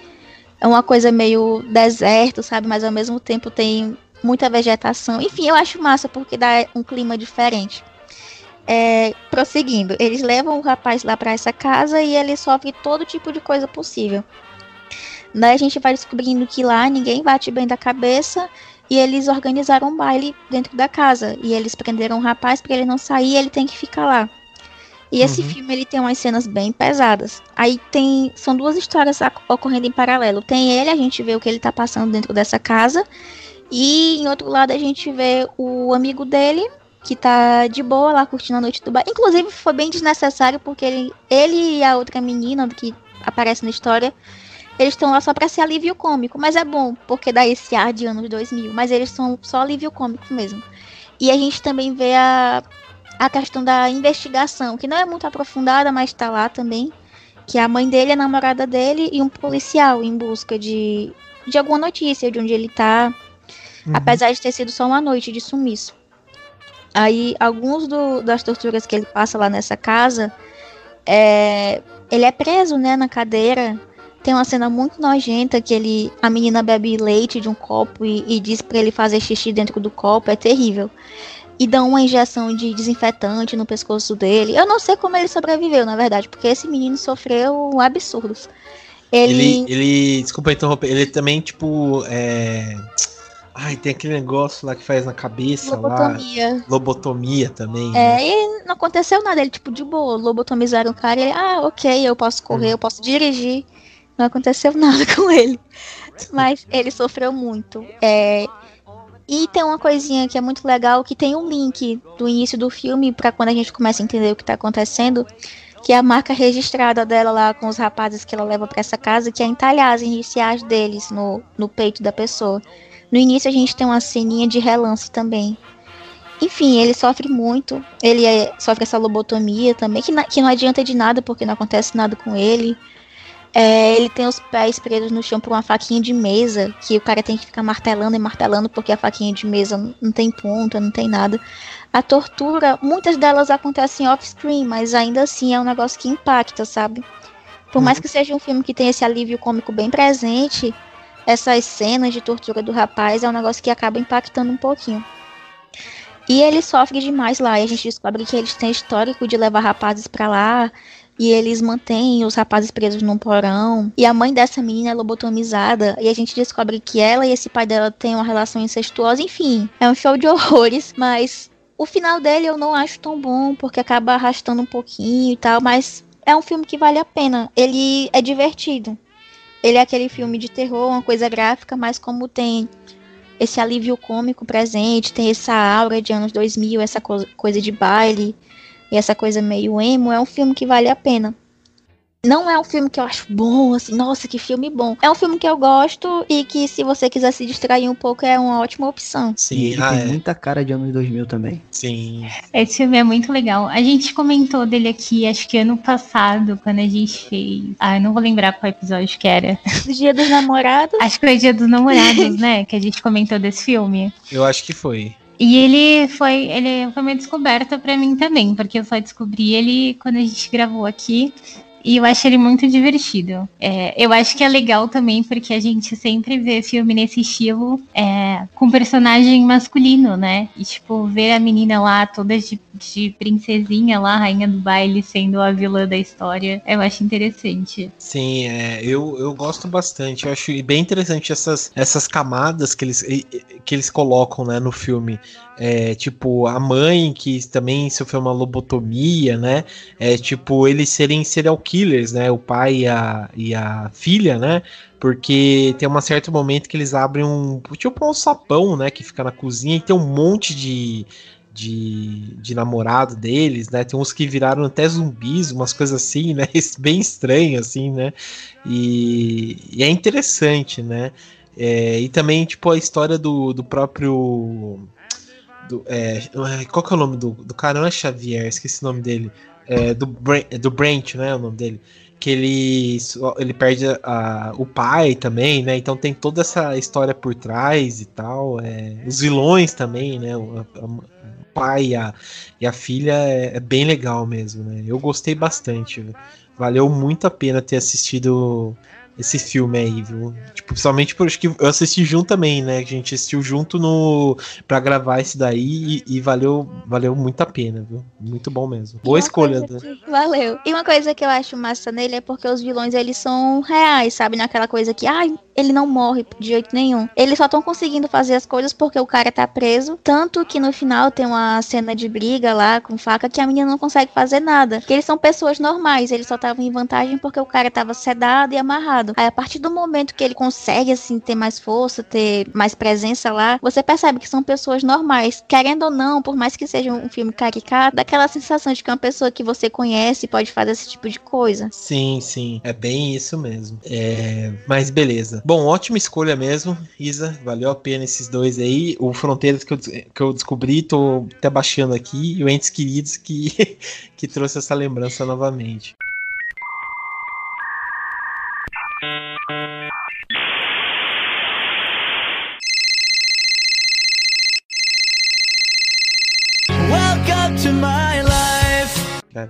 S3: É uma coisa meio deserto, sabe? Mas ao mesmo tempo tem muita vegetação. Enfim, eu acho massa porque dá um clima diferente. É, prosseguindo, eles levam o rapaz lá para essa casa e ele sofre todo tipo de coisa possível. Daí a gente vai descobrindo que lá ninguém bate bem da cabeça e eles organizaram um baile dentro da casa e eles prenderam o rapaz para ele não sair, ele tem que ficar lá. E esse
S1: Uhum.
S3: filme ele tem umas cenas bem pesadas. Aí tem são duas histórias ocorrendo em paralelo. Tem ele, a gente vê o que ele tá passando dentro dessa casa e em outro lado a gente vê o amigo dele, que tá de boa lá curtindo a noite do bar. Inclusive foi bem desnecessário porque ele, ele e a outra menina que aparece na história, eles estão lá só pra ser alívio cômico. Mas é bom, porque dá esse ar de anos 2000. Mas eles são só alívio cômico mesmo. E a gente também vê a, a questão da investigação, que não é muito aprofundada, mas tá lá também. Que a mãe dele, a namorada dele e um policial em busca de, de alguma notícia de onde ele tá
S1: Uhum.
S3: apesar de ter sido só uma noite de sumiço. Aí, alguns do- das torturas que ele passa lá nessa casa, é, ele é preso, né, na cadeira. Tem uma cena muito nojenta que ele, a menina bebe leite de um copo e, e diz pra ele fazer xixi dentro do copo, é terrível. E dão uma injeção de desinfetante no pescoço dele. Eu não sei como ele sobreviveu, na verdade, porque esse menino sofreu absurdos.
S1: Ele, ele, desculpa interromper, ele também, tipo, é... Ai, tem aquele negócio lá que faz na cabeça lá.
S3: lobotomia.
S1: Lobotomia também. né?
S3: É, e não aconteceu nada. Ele, tipo, de boa, lobotomizaram o cara e ele, ah, ok, eu posso correr, eu posso dirigir. Não aconteceu (laughs) nada com ele. Mas ele sofreu muito. É, e tem uma coisinha que é muito legal, que tem um link do início do filme pra quando a gente começa a entender o que tá acontecendo, que é a marca registrada dela lá com os rapazes que ela leva pra essa casa, que é entalhar as iniciais deles no, no peito da pessoa. No início a gente tem uma ceninha de relance também. Enfim, ele sofre muito. Ele é- sofre essa lobotomia também, que, na- que não adianta de nada, porque não acontece nada com ele. É, ele tem os pés presos no chão por uma faquinha de mesa, que o cara tem que ficar martelando e martelando, porque a faquinha de mesa não- tem ponta, não tem nada. A tortura, muitas delas acontecem off-screen, mas ainda assim é um negócio que impacta, sabe? Por mais que seja um filme que tem esse alívio cômico bem presente, essas cenas de tortura do rapaz é um negócio que acaba impactando um pouquinho. E ele sofre demais lá, e a gente descobre que eles têm histórico de levar rapazes pra lá, e eles mantêm os rapazes presos num porão. E a mãe dessa menina é lobotomizada, e a gente descobre que ela e esse pai dela têm uma relação incestuosa, enfim, é um show de (laughs) horrores, mas o final dele eu não acho tão bom, porque acaba arrastando um pouquinho e tal, mas é um filme que vale a pena. Ele é divertido. Ele é aquele filme de terror, uma coisa gráfica, mas como tem esse alívio cômico presente, tem essa aura de anos 2000, essa co coisa de baile e essa coisa meio emo, é um filme que vale a pena. Não é um filme que eu acho bom, assim, nossa, que filme bom. É um filme que eu gosto e que, se você quiser se distrair um pouco, é uma ótima opção.
S4: E
S1: Sim,
S4: ele
S1: ah,
S4: tem
S1: é.
S4: muita cara de anos 2000 também.
S1: Sim.
S2: Esse filme é muito legal. A gente comentou dele aqui, acho que ano passado, quando a gente fez. Ah, eu não vou lembrar qual episódio que era.
S3: Do (laughs) Dia dos Namorados,
S2: Acho que foi Dia dos Namorados, né? Que a gente comentou desse filme.
S1: Eu acho que foi.
S2: E ele foi, ele foi uma descoberta pra mim também, porque eu só descobri ele quando a gente gravou aqui. E eu acho ele muito divertido. É, eu acho que é legal também porque a gente sempre vê filme nesse estilo é, com personagem masculino, né? E tipo, ver a menina lá toda de, de princesinha lá, rainha do baile, sendo a vilã da história, eu acho interessante.
S1: Sim, é, eu, eu gosto bastante. Eu acho bem interessante essas, essas camadas que eles, que eles colocam né, no filme. É, tipo, a mãe que também sofreu uma lobotomia, né? É, tipo, eles serem serial killers, né? O pai e a, e a filha, né? Porque tem um certo momento que eles abrem um. Tipo um sapão, né? Que fica na cozinha e tem um monte de. De, de namorado deles, né? Tem uns que viraram até zumbis, umas coisas assim, né? (laughs) Bem estranho, assim, né? E, e é interessante, né? É, e também, tipo, a história do, do próprio. Do, é, qual que é o nome do, do cara? Não é Xavier, esqueci o nome dele. É, do, Bran- do Brent, né? O nome dele. Que ele, ele perde a- o pai também, né? Então tem toda essa história por trás e tal. é, os vilões também, né? O, a- o pai e a, e a filha é, é bem legal mesmo, né? Eu gostei bastante. Valeu muito a pena ter assistido esse filme aí, viu? Tipo, principalmente por que eu assisti junto também, né? A gente assistiu junto no para gravar esse daí e, e valeu, valeu muito a pena, viu? Muito bom mesmo. Boa escolha. né?
S3: que- Valeu. E uma coisa que eu acho massa nele é porque os vilões, eles são reais, sabe? Naquela coisa que, ai, ele não morre de jeito nenhum. Eles só estão conseguindo fazer as coisas porque o cara tá preso. Tanto que no final tem uma cena de briga lá com faca que a menina não consegue fazer nada. Porque eles são pessoas normais, eles só estavam em vantagem porque o cara tava sedado e amarrado. Aí a partir do momento que ele consegue, assim, ter mais força, ter mais presença lá, você percebe que são pessoas normais. Querendo ou não, por mais que seja um filme caricato, dá aquela sensação de que é uma pessoa que você conhece pode fazer esse tipo de coisa.
S1: Sim, sim. É bem isso mesmo. É, mas beleza. Bom, ótima escolha mesmo, Isa. Valeu a pena esses dois aí. O Fronteiras que eu, que eu descobri, tô até baixando aqui. E o Entes Queridos que, (laughs) que trouxe essa lembrança novamente.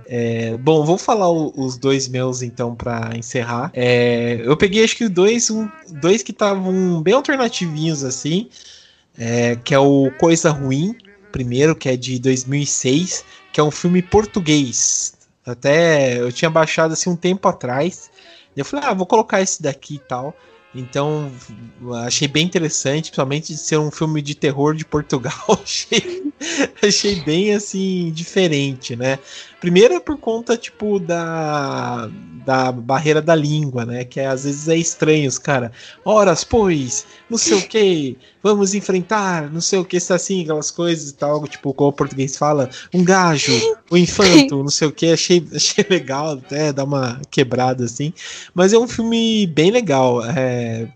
S1: É, bom, vou falar o- os dois meus então pra encerrar. É, eu peguei acho que dois, um- dois que estavam bem alternativinhos assim, é, que é o Coisa Ruim, primeiro, que é de 2006, que é um filme português. Até eu tinha baixado assim um tempo atrás. E eu falei, ah, vou colocar esse daqui e tal. Então, achei bem interessante, principalmente de ser um filme de terror de Portugal. (laughs) achei, achei bem assim diferente, né? Primeiro é por conta tipo da da barreira da língua, né? Que é, às vezes é estranho, os cara. Horas, pois, não sei o que, vamos enfrentar, não sei o que, assim, aquelas coisas e tal, tipo, como o português fala, um gajo, o infanto, não sei o que, achei, achei legal até dar uma quebrada assim. Mas é um filme bem legal. É,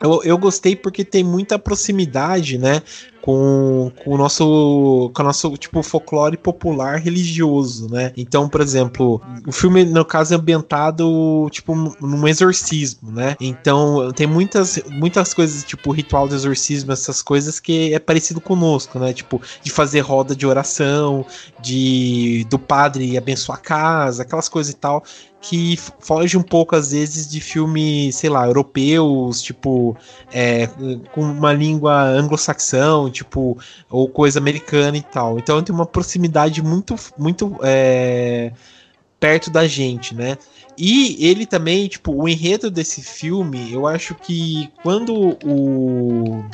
S1: eu, eu gostei porque tem muita proximidade, né? Com, com o nosso com o nosso tipo folclore popular religioso, né? Então, por exemplo, o filme no caso é ambientado tipo num exorcismo, né? Então, tem muitas muitas coisas tipo ritual do exorcismo, essas coisas que é parecido conosco, né? Tipo, de fazer roda de oração, de do padre abençoar a casa, aquelas coisas e tal que foge um pouco às vezes de filmes, sei lá, europeus, tipo, é, com uma língua anglo-saxão, tipo, ou coisa americana e tal. Então tem uma proximidade muito, muito é, perto da gente, né? E ele também, tipo, o enredo desse filme, eu acho que quando o.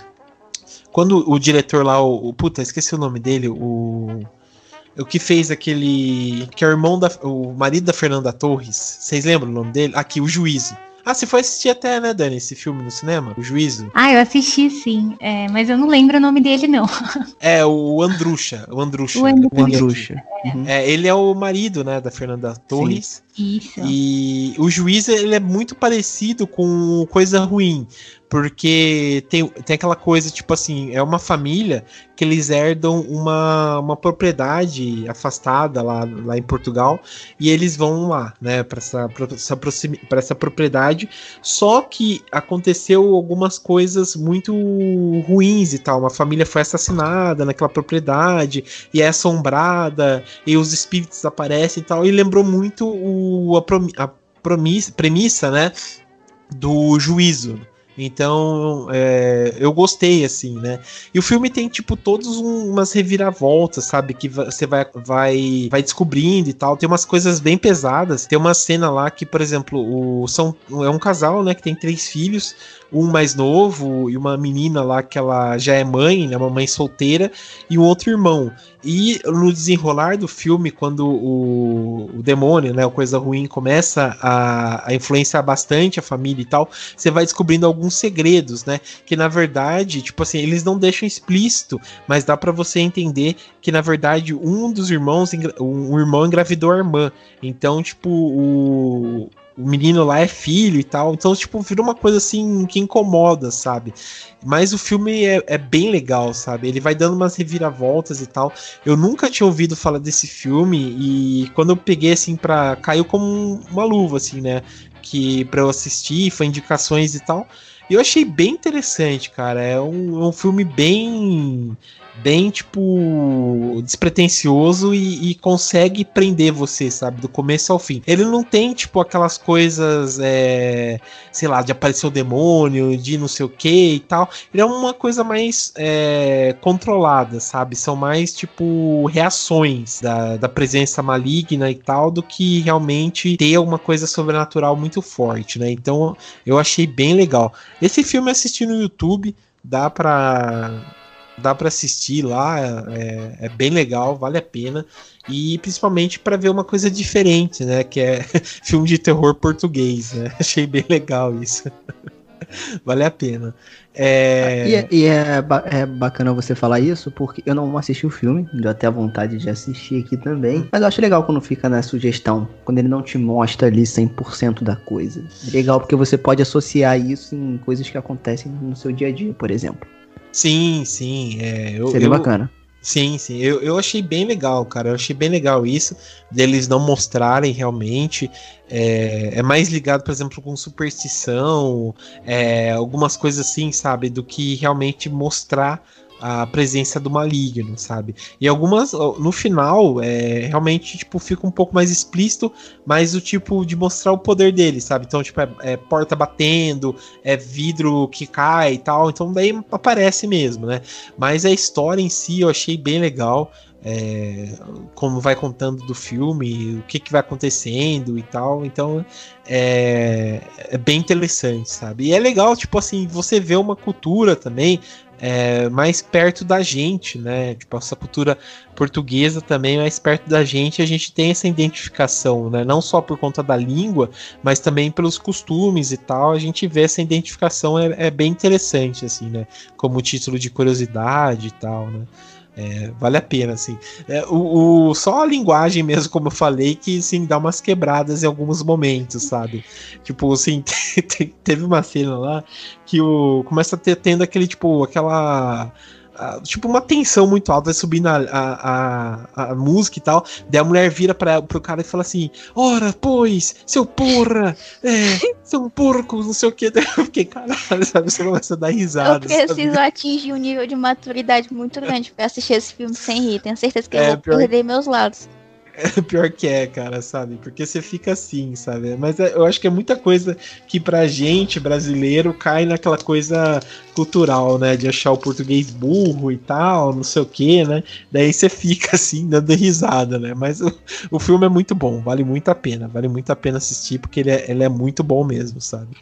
S1: Quando o diretor lá, o. o puta, esqueci o nome dele, o. O que fez aquele. Que é o irmão da. O marido da Fernanda Torres. Vocês lembram o nome dele? Aqui, o juízo. Ah, você foi assistir até, né, Dani, esse filme no cinema? O Juízo?
S2: Ah, eu assisti sim, é, mas eu não lembro o nome dele, não. (laughs)
S1: É, o Andrucha. O Andrucha.
S2: O Andrucha.
S4: O Andrucha. Uhum.
S1: É, ele é o marido, né, da Fernanda Torres.
S2: Isso.
S1: E o juiz ele é muito parecido com coisa ruim, porque tem, tem aquela coisa, tipo assim, é uma família que eles herdam uma, uma propriedade afastada lá, lá em Portugal e eles vão lá, né, para essa, pra essa, essa propriedade. Só que aconteceu algumas coisas muito ruins e tal. Uma família foi assassinada naquela propriedade e é assombrada e os espíritos aparecem e tal. E lembrou muito o, a, promi- a promis- premissa, né, do juízo. Então, é, eu gostei, assim, né? E o filme tem, tipo, todas um- umas reviravoltas, sabe? Que você vai, vai, vai descobrindo e tal. Tem umas coisas bem pesadas. Tem uma cena lá que, por exemplo, o, são, é um casal, né? Que tem três filhos. Um mais novo e uma menina lá que ela já é mãe, né? Uma mãe solteira. E um outro irmão. E no desenrolar do filme, quando o, o demônio, né? O coisa ruim começa a, a influenciar bastante a família e tal você vai descobrindo alguns segredos, né? Que na verdade, tipo assim, eles não deixam explícito, mas dá pra você entender que na verdade um dos irmãos, um irmão engravidou a irmã. Então, tipo, o o menino lá é filho e tal, então, tipo, vira uma coisa assim que incomoda, sabe? Mas o filme é, é bem legal, sabe? Ele vai dando umas reviravoltas e tal. Eu nunca tinha ouvido falar desse filme e quando eu peguei, assim, pra. caiu como um- uma luva, assim, né? que para eu assistir, foi indicações e tal. Eu achei bem interessante, cara. É um, é um filme bem bem tipo despretensioso e, e consegue prender você, sabe, do começo ao fim. Ele não tem tipo aquelas coisas, é, sei lá, de aparecer o demônio, de não sei o que e tal. Ele é uma coisa mais é, controlada, sabe? São mais tipo reações da, da presença maligna e tal do que realmente ter alguma coisa sobrenatural muito forte, né? Então eu achei bem legal. Esse filme eu assisti no YouTube, dá pra dá para assistir lá, é, é bem legal, vale a pena. E principalmente para ver uma coisa diferente, né? Que é (laughs) filme de terror português, né? (laughs) Achei bem legal isso. (laughs) vale a pena. É...
S4: E, é, e é, é bacana você falar isso, porque eu não assisti o filme, deu até vontade de assistir aqui também. Mas eu acho legal quando fica na sugestão, quando ele não te mostra ali 100% da coisa. É legal porque você pode associar isso em coisas que acontecem no seu dia a dia, por exemplo.
S1: Sim, sim. É, eu,
S4: Seria
S1: eu-
S4: bacana.
S1: Sim, sim. Eu, eu achei bem legal, cara. Eu achei bem legal isso, deles não mostrarem realmente. É, é mais ligado, por exemplo, com superstição, é, algumas coisas assim, sabe? Do que realmente mostrar a presença do maligno, sabe? E algumas, no final, é, realmente, tipo, fica um pouco mais explícito, mas o tipo de mostrar o poder dele, sabe? Então, tipo, é, é porta batendo, é vidro que cai e tal, então daí aparece mesmo, né? Mas a história em si eu achei bem legal. é, como vai contando do filme, o que, que vai acontecendo e tal. Então é, é bem interessante, sabe? E é legal, tipo assim, você vê uma cultura também é, mais perto da gente, né? Tipo, essa cultura portuguesa também mais perto da gente, a gente tem essa identificação, né? Não só por conta da língua, mas também pelos costumes e tal, a gente vê essa identificação, é, é bem interessante, assim, né? Como título de curiosidade e tal, né? É, vale a pena, assim. É, o, o- só a linguagem mesmo, como eu falei, que assim, dá umas quebradas em alguns momentos, sabe? Tipo, assim, (laughs) te- teve uma cena lá que o, começa a ter, tendo aquele, tipo, aquela. Tipo, uma tensão muito alta, vai subindo a, a, a, música e tal. Daí a mulher vira pra, pro cara e fala assim: Ora, pois, seu porra, é, (laughs) seu porco, não sei o que. (laughs) Daí eu fiquei, caralho, sabe? Você começa a dar
S3: Eu
S1: risada. sabe?
S3: preciso (laughs) atingir um nível de maturidade muito grande pra assistir esse filme sem rir. Tenho certeza que
S1: É,
S3: eu vou
S1: pior-
S3: perder meus lados. (laughs)
S1: Pior que é, cara, sabe? Porque você fica assim, sabe? Mas é- eu acho que é muita coisa que pra gente, brasileiro, cai naquela coisa cultural, né? De achar o português burro e tal, não sei o que, né? Daí você fica (laughs) assim, dando risada, né? Mas o, o filme é muito bom, vale muito a pena, vale muito a pena assistir, porque ele é, ele é muito bom mesmo, sabe?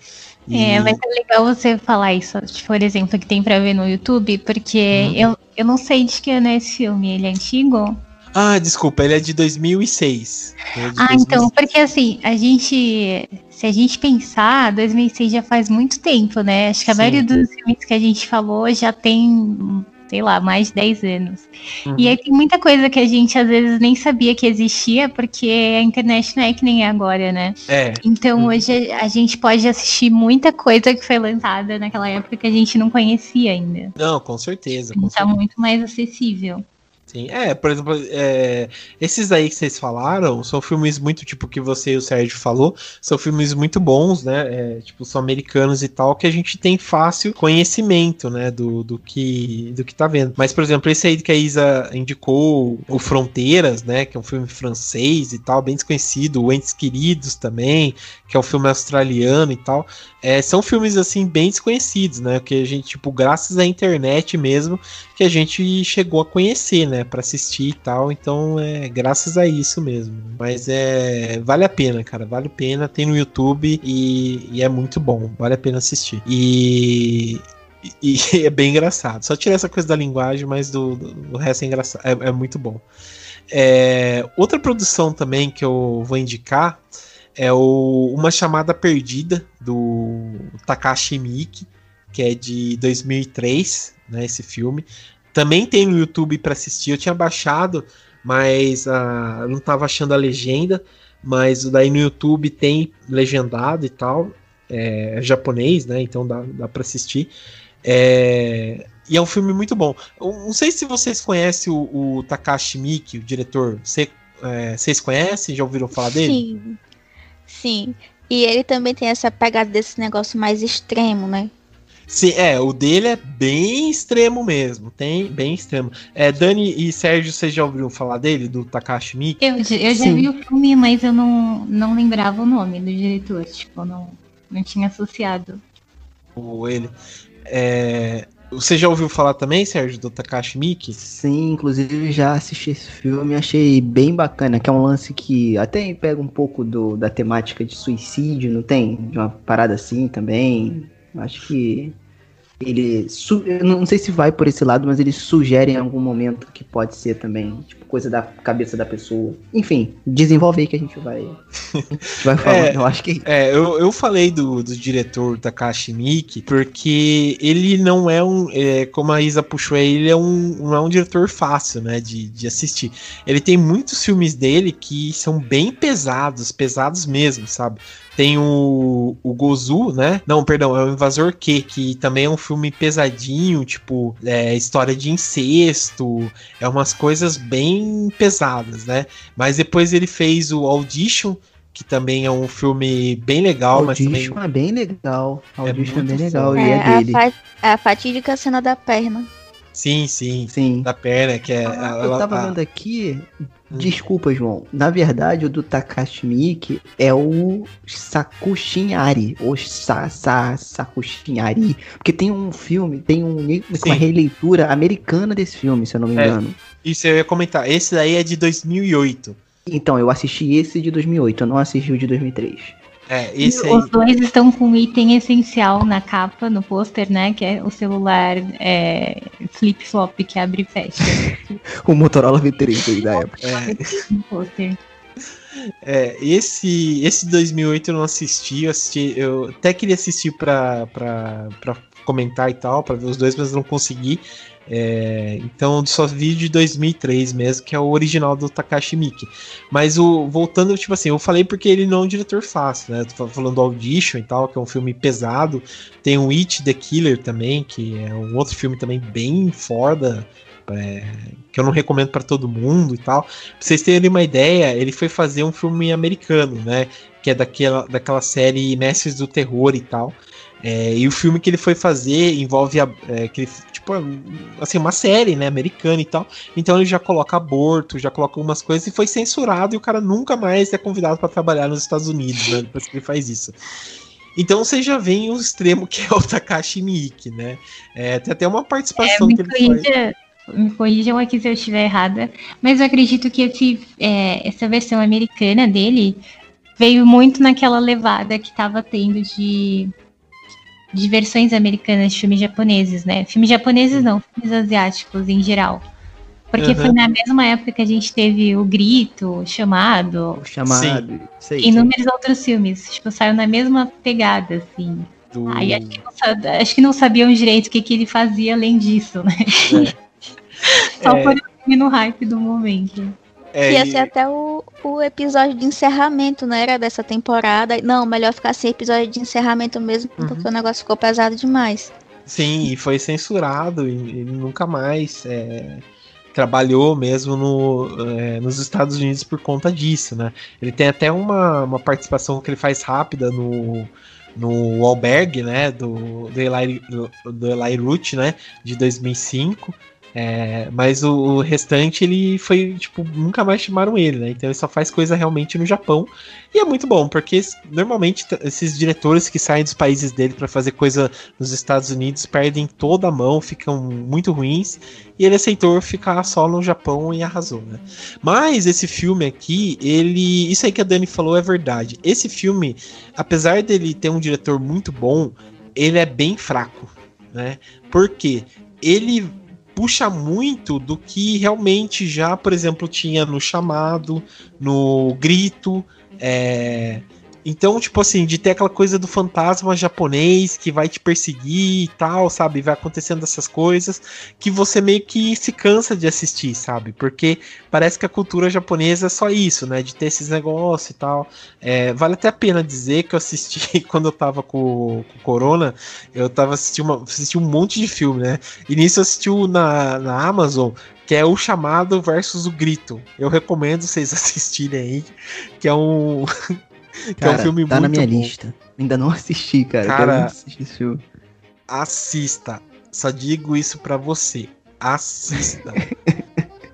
S1: E-
S2: É, mas é legal você falar isso, por exemplo, que tem pra ver no YouTube, porque
S1: Uhum.
S2: eu, eu não sei de que ano é esse filme. Ele é antigo?
S1: Ah, desculpa, ele é de 2006. Ele é de
S2: Ah,
S1: 2006.
S2: então, porque assim, a gente se a gente pensar, 2006 já faz muito tempo, né? Acho que a
S1: Sim.
S2: maioria dos filmes que a gente falou já tem, sei lá, mais de 10 anos.
S1: Uhum.
S2: E aí tem muita coisa que a gente às vezes nem sabia que existia, porque a internet não é que nem é agora, né?
S1: É,
S2: Então
S1: Uhum.
S2: hoje a gente pode assistir muita coisa que foi lançada naquela época que a gente não conhecia ainda.
S1: não, com certeza. Com
S2: Então tá
S1: certeza.
S2: muito mais acessível.
S1: Sim. É, por exemplo, é, esses aí que vocês falaram são filmes muito, tipo, que você e o Sérgio falou, são filmes muito bons, né? é, tipo, são americanos e tal, que a gente tem fácil conhecimento, né? Do, do, que, do que tá vendo. Mas, por exemplo, esse aí que a Isa indicou, o Fronteiras, né? Que é um filme francês e tal, bem desconhecido, o Entes Queridos também, que é um filme australiano e tal. É, são filmes, assim, bem desconhecidos, né? Que a gente, tipo, graças à internet mesmo, que a gente chegou a conhecer, né, Pra assistir e tal. Então, é graças a isso mesmo. Mas é vale a pena, cara, vale a pena. Tem no YouTube e, e é muito bom, vale a pena assistir. E e (laughs) e é bem engraçado. Só tirar essa coisa da linguagem, mas do, do, do resto é engraçado. É, é muito bom. É, outra produção também que eu vou indicar é o Uma Chamada Perdida do Takashi Miike, que é de 2003, né, esse filme. Também tem no YouTube para assistir. Eu tinha baixado, mas eu não estava achando a legenda. Mas daí no YouTube tem legendado e tal. É, é japonês, né? Então dá, dá para assistir. É, e é um filme muito bom. Eu não sei se vocês conhecem o, o Takashi Miike, o diretor. Cê, é, vocês conhecem? Já ouviram falar dele?
S3: Sim. Sim. E ele também tem essa pegada desse negócio mais extremo, né?
S1: Sim, é, o dele é bem extremo mesmo, tem bem extremo. É, Dani e Sérgio, vocês já ouviram falar dele, do Takashi Miike?
S2: Eu, já- eu já
S4: Sim.
S2: vi o filme, mas eu não, não lembrava o nome do diretor. Tipo, não, não tinha associado.
S1: Ou ele? É, você já ouviu falar também, Sérgio, do Takashi Miike?
S4: Sim, inclusive já assisti esse filme, achei bem bacana, que é um lance que até pega um pouco do, da temática de suicídio, não tem? De uma parada assim também. Acho que ele. não sei se vai por esse lado, mas ele sugere em algum momento que pode ser também, tipo, coisa da cabeça da pessoa. Enfim, desenvolve aí que a gente vai. a (laughs) gente vai falando.
S1: É.
S4: Eu acho que
S1: É, eu, eu falei do, do diretor Takashi Miike porque ele não é um, é, como a Isa puxou aí, ele é um, não é um diretor fácil, né, de, de assistir. Ele tem muitos filmes dele que são bem pesados, pesados mesmo, sabe? Tem o, o Gozu, né? Não, perdão, é o Invasor Q, que também é um filme pesadinho, tipo, é, história de incesto, é umas coisas bem pesadas, né? Mas depois ele fez o Audition, que também é um filme bem legal, mas também
S4: Audition é bem legal. Audition é,
S1: muito
S4: bem legal
S1: foda.
S4: e é,
S3: a,
S4: dele.
S3: fa- a fatídica cena da perna.
S1: sim, sim,
S4: Sim.
S1: da perna, que é
S4: Ah,
S1: ela-
S4: eu tava
S1: a-
S4: vendo aqui. Desculpa, João. Na verdade, o do Takashi Miike é o Sakushinari. Ou Sa, Sa, Sakushinari. Porque tem um filme, tem um, uma releitura americana desse filme, se eu não me
S1: É.
S4: engano.
S1: Isso eu ia comentar. Esse daí é de 2008.
S4: Então, eu assisti esse de 2008, eu não assisti o de 2003.
S1: É, esse aí.
S2: Os dois estão com um item essencial na capa, no pôster, né? Que é o celular é, flip-flop que abre e fecha (laughs)
S4: O Motorola V3 aí da época.
S1: É,
S2: no pôster.
S1: é, esse, esse 2008 eu não assisti, eu assisti, eu até queria assistir pra, pra, pra comentar e tal, pra ver os dois, mas não consegui. É, então só vi de 2003 mesmo, que é o original do Takashi Miike. Mas o voltando, tipo assim, eu falei porque ele não é um diretor fácil, né? Tô falando do Audition e tal, que é um filme pesado. Tem o It the Killer também, que é um outro filme também bem foda, é, que eu não recomendo pra todo mundo e tal. Pra vocês terem uma ideia, ele foi fazer um filme americano, né? Que é daquela, daquela série Mestres do Terror e tal. É, e o filme que ele foi fazer envolve a, é, que ele, tipo, assim, uma série, né, americana e tal. Então ele já coloca aborto, já coloca algumas coisas e foi censurado e o cara nunca mais é convidado para trabalhar nos Estados Unidos, né, depois que ele faz isso. Então você já vem o extremo que é o Takashi Miike, né? É, tem até uma participação
S2: me
S1: que ele faz.
S2: me corrijam aqui se eu estiver errada, mas eu acredito que esse, é, essa versão americana dele veio muito naquela levada que estava tendo de, de versões americanas de filmes japoneses, né? Filmes japoneses não, filmes asiáticos em geral. Porque
S1: Uhum.
S2: foi na mesma época que a gente teve o Grito, o Chamado,
S4: O chamado. Aí.
S2: e inúmeros outros filmes. Tipo, saiu na mesma pegada, assim.
S1: Do...
S2: Aí acho que, não, acho que não sabiam direito o que, que ele fazia além disso, né? (laughs) Só
S1: É.
S2: por filme no hype do momento.
S1: É,
S3: Ia
S1: e-
S3: ser até o, o episódio de encerramento, não era dessa temporada. Não, melhor ficar sem episódio de encerramento mesmo,
S1: Uhum.
S3: porque o negócio ficou pesado demais.
S1: Sim, e foi censurado e ele nunca mais é, trabalhou mesmo no, é, nos Estados Unidos por conta disso, né? Ele tem até uma, uma participação que ele faz rápida no, no Albergue, né? Do, do, Eli, do, do Eli Roth, né? De 2005. É, mas o, o restante ele foi, tipo, nunca mais chamaram ele, né? Então ele só faz coisa realmente no Japão. E é muito bom, porque normalmente esses diretores que saem dos países dele pra fazer coisa nos Estados Unidos perdem toda a mão, ficam muito ruins. E ele aceitou ficar só no Japão e arrasou, né? Mas esse filme aqui, ele. Isso aí que a Dani falou é verdade. Esse filme, apesar dele ter um diretor muito bom, ele é bem fraco, né? Porque ele puxa muito do que realmente já, por exemplo, tinha no chamado, no grito, é, Então, tipo assim, de ter aquela coisa do fantasma japonês que vai te perseguir e tal, sabe? Vai acontecendo essas coisas que você meio que se cansa de assistir, sabe? Porque parece que a cultura japonesa é só isso, né? De ter esses negócios e tal. É, vale até a pena dizer que eu assisti (laughs) quando eu tava com, com Corona, eu tava assistindo, assisti um monte de filme, né? E nisso eu assisti na, na Amazon, que é o chamado versus o grito. Eu recomendo vocês (laughs) assistirem aí, que é um. (laughs) que
S4: Cara,
S1: é um filme
S4: tá na
S1: muito
S4: minha
S1: bom.
S4: lista. Ainda não assisti, cara.
S1: Cara,
S4: assistir esse filme.
S1: Assista. Só digo isso pra você. Assista. (laughs)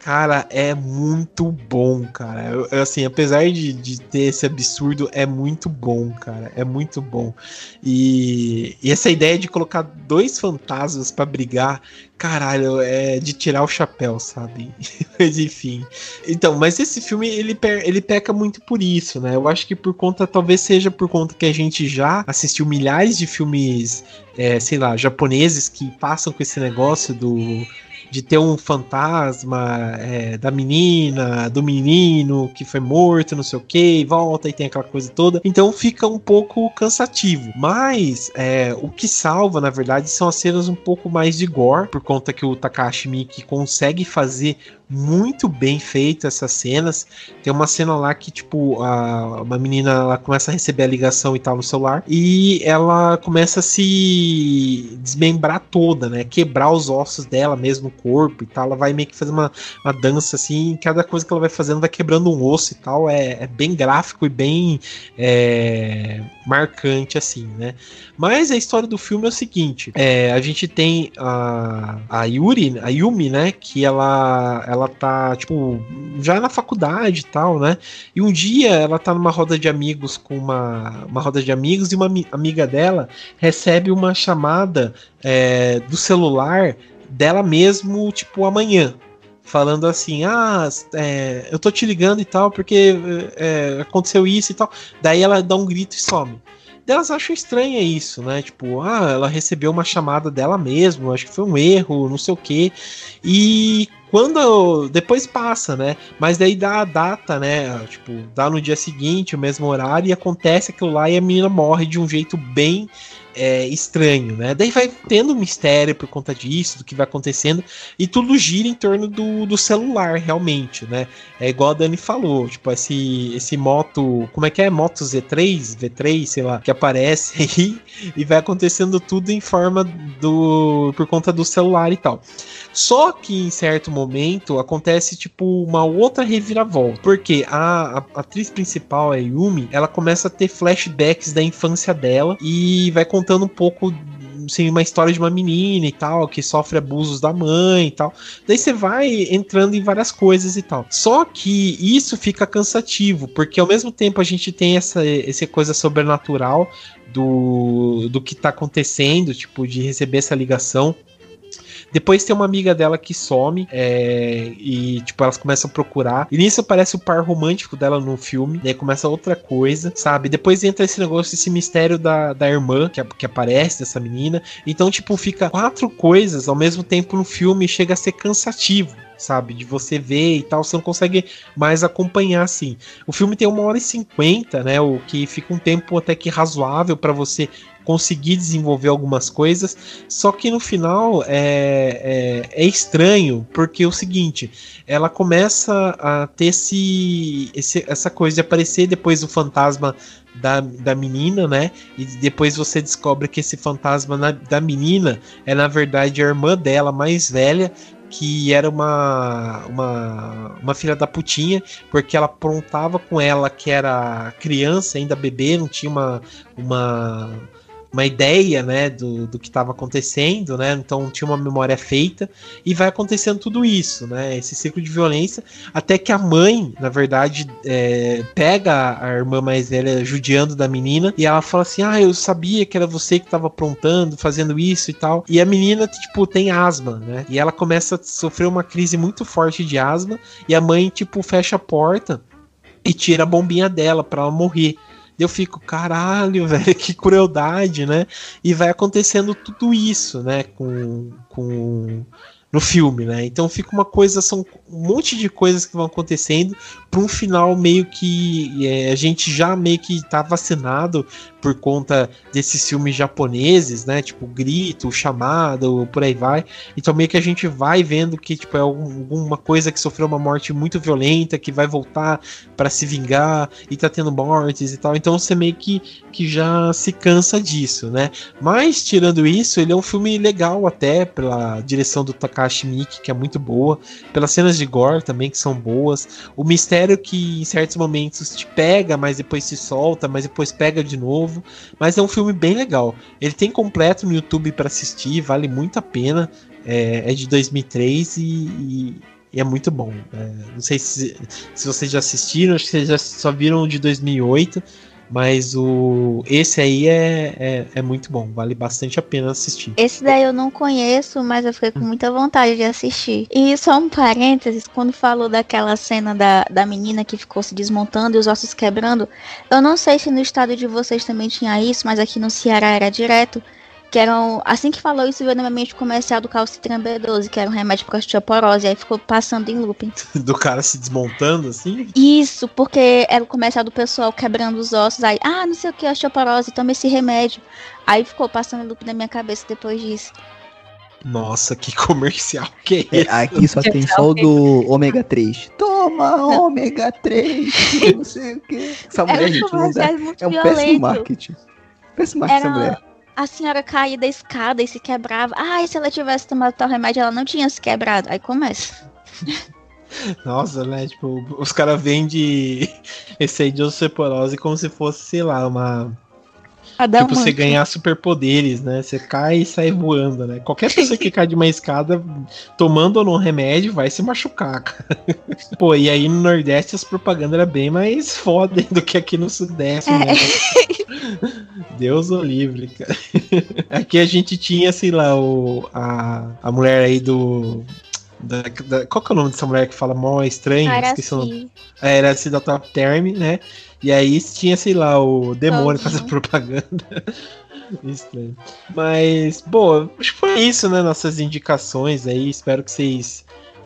S1: cara, é muito bom, cara. Eu, assim, apesar de, de ter esse absurdo, é muito bom, cara. É muito bom. E, e essa ideia de colocar dois fantasmas pra brigar, caralho, é de tirar o chapéu, sabe? (laughs) mas enfim. Então, mas esse filme, ele, ele peca muito por isso, né? Eu acho que por conta, talvez seja por conta que a gente já assistiu milhares de filmes, é, sei lá, japoneses que passam com esse negócio do de ter um fantasma é, da menina, do menino que foi morto, não sei o que, e volta e tem aquela coisa toda. Então fica um pouco cansativo. Mas é, o que salva, na verdade, são as cenas um pouco mais de gore, por conta que o Takashi Miike consegue fazer muito bem feito essas cenas. Tem uma cena lá que, tipo, a, uma menina ela começa a receber a ligação e tal no celular e ela começa a se desmembrar toda, né? Quebrar os ossos dela mesmo, o corpo e tal. Ela vai meio que fazer uma, uma dança assim, e cada coisa que ela vai fazendo vai quebrando um osso e tal. É, é bem gráfico e bem é, marcante, assim, né? Mas a história do filme é o seguinte: é, a gente tem a, a Yuri, a Yumi, né? Que ela, ela tá, tipo, já na faculdade e tal, né? E um dia ela tá numa roda de amigos com uma, uma roda de amigos e uma ami- amiga dela recebe uma chamada é, do celular dela mesmo, tipo, amanhã. Falando assim, ah, é, eu tô te ligando e tal, porque é, aconteceu isso e tal. Daí ela dá um grito e some. Elas acham estranho isso, né? Tipo, ah, ela recebeu uma chamada dela mesmo, acho que foi um erro, não sei o quê. E quando. Depois passa, né? Mas daí dá a data, né? Tipo, dá no dia seguinte, o mesmo horário, e acontece aquilo lá e a menina morre de um jeito bem é, estranho, né? Daí vai tendo um mistério por conta disso, do que vai acontecendo, e tudo gira em torno do, do celular, realmente, né? É igual a Dani falou, tipo, esse, esse moto. Como é que é? Moto Z3, V3, sei lá, que aparece (laughs) aí e vai acontecendo tudo em forma do. por conta do celular e tal. Só que em certo momento acontece, tipo, uma outra reviravolta. Porque a, a atriz principal, a Yumi, ela começa a ter flashbacks da infância dela e vai contando um pouco. Assim, uma história de uma menina e tal, que sofre abusos da mãe e tal. Daí você vai entrando em várias coisas e tal. Só que isso fica cansativo, porque ao mesmo tempo a gente tem essa, essa coisa sobrenatural do, do que tá acontecendo, tipo, de receber essa ligação. Depois tem uma amiga dela que some é, e, tipo, elas começam a procurar. E nisso aparece o par romântico dela no filme. Daí começa outra coisa, sabe? Depois entra esse negócio, esse mistério da, da irmã que, que aparece, dessa menina. Então, tipo, fica quatro coisas ao mesmo tempo no filme e chega a ser cansativo. Sabe? De você ver e tal, você não consegue mais acompanhar assim. O filme tem uma hora e cinquenta, né? O que fica um tempo até que razoável para você conseguir desenvolver algumas coisas. Só que no final é, é, é, estranho, porque é o seguinte, ela começa a ter esse, esse, essa coisa de aparecer depois o fantasma da, da menina, né? E depois você descobre que esse fantasma na, da menina é na verdade a irmã dela mais velha, que era uma, uma, uma filha da putinha, porque ela aprontava com ela que era criança, ainda bebê, não tinha uma, uma uma ideia, né, do, do que estava acontecendo, né? Então tinha uma memória feita e vai acontecendo tudo isso, né? Esse ciclo de violência, até que a mãe, na verdade, é, pega a irmã mais velha judiando da menina e ela fala assim: "Ah, eu sabia que era você que estava aprontando, fazendo isso e tal". E a menina tipo tem asma, né? E ela começa a sofrer uma crise muito forte de asma e a mãe tipo fecha a porta e tira a bombinha dela para ela morrer eu fico, caralho, (laughs) velho, que crueldade, né? E vai acontecendo tudo isso, né? Com, com no filme, né? Então fica uma coisa, são um monte de coisas que vão acontecendo para um final meio que é, a gente já meio que tá vacinado por conta desses filmes japoneses, né? Tipo Grito, Chamado, por aí vai. Então meio que a gente vai vendo que tipo é alguma coisa que sofreu uma morte muito violenta, que vai voltar para se vingar e tá tendo mortes e tal. Então você meio que, que já se cansa disso, né? Mas tirando isso, ele é um filme legal até pela direção do Takashi Miike, que é muito boa, pelas cenas de gore também que são boas. O mistério que em certos momentos te pega, mas depois se solta, mas depois pega de novo. Mas é um filme bem legal. Ele tem completo no YouTube para assistir, vale muito a pena. É, é de 2003 e, e, e é muito bom. É, não sei se, se vocês já assistiram, acho que vocês já só viram o de 2008. Mas o esse aí é, é, é, muito bom, vale bastante a pena assistir.
S3: Esse daí eu não conheço, mas eu fiquei com muita vontade de assistir. E só um parênteses, quando falou daquela cena da, da menina que ficou se desmontando e os ossos quebrando, eu não sei se no estado de vocês também tinha isso, mas aqui no Ceará era direto que eram. Assim que falou isso, veio na minha mente o comercial do Calcitran B12, que era um remédio para osteoporose, aí ficou passando em looping. (laughs)
S1: do cara se desmontando assim?
S3: Isso, porque era o comercial do pessoal quebrando os ossos, aí, ah, não sei o que, osteoporose, toma esse remédio. Aí ficou passando em looping na minha cabeça depois disso.
S1: Nossa, que comercial que é,
S4: é Aqui só tem só o do ômega 3. Toma (laughs) ômega 3, não sei o que. Essa mulher, gente, não dá. É um péssimo marketing. Péssimo marketing essa mulher
S3: a senhora caía da escada e se quebrava. Ah, se ela tivesse tomado tal remédio, ela não tinha se quebrado. Aí começa. (laughs)
S1: Nossa, né? Tipo, os caras vendem (laughs) esse aí de osteoporose como se fosse, sei lá, uma tipo, você ganhar superpoderes, né? Você cai e sai voando, né? Qualquer pessoa que cai de uma escada tomando ou não remédio vai se machucar, cara. (laughs) Pô, e aí no Nordeste as propagandas eram bem mais foda do que aqui no Sudeste, né? Deus o livre, cara. (laughs) Aqui a gente tinha, sei lá, o, a, a mulher aí do. Da, da, qual que é o nome dessa mulher que fala mó estranho?
S3: Era Esqueci o nome.
S1: É, era assim da Top Term, né? E aí tinha, sei lá, o demônio fazendo propaganda. (laughs) Estranho. Mas, bom, acho que foi isso, né? Nossas indicações aí. Espero que vocês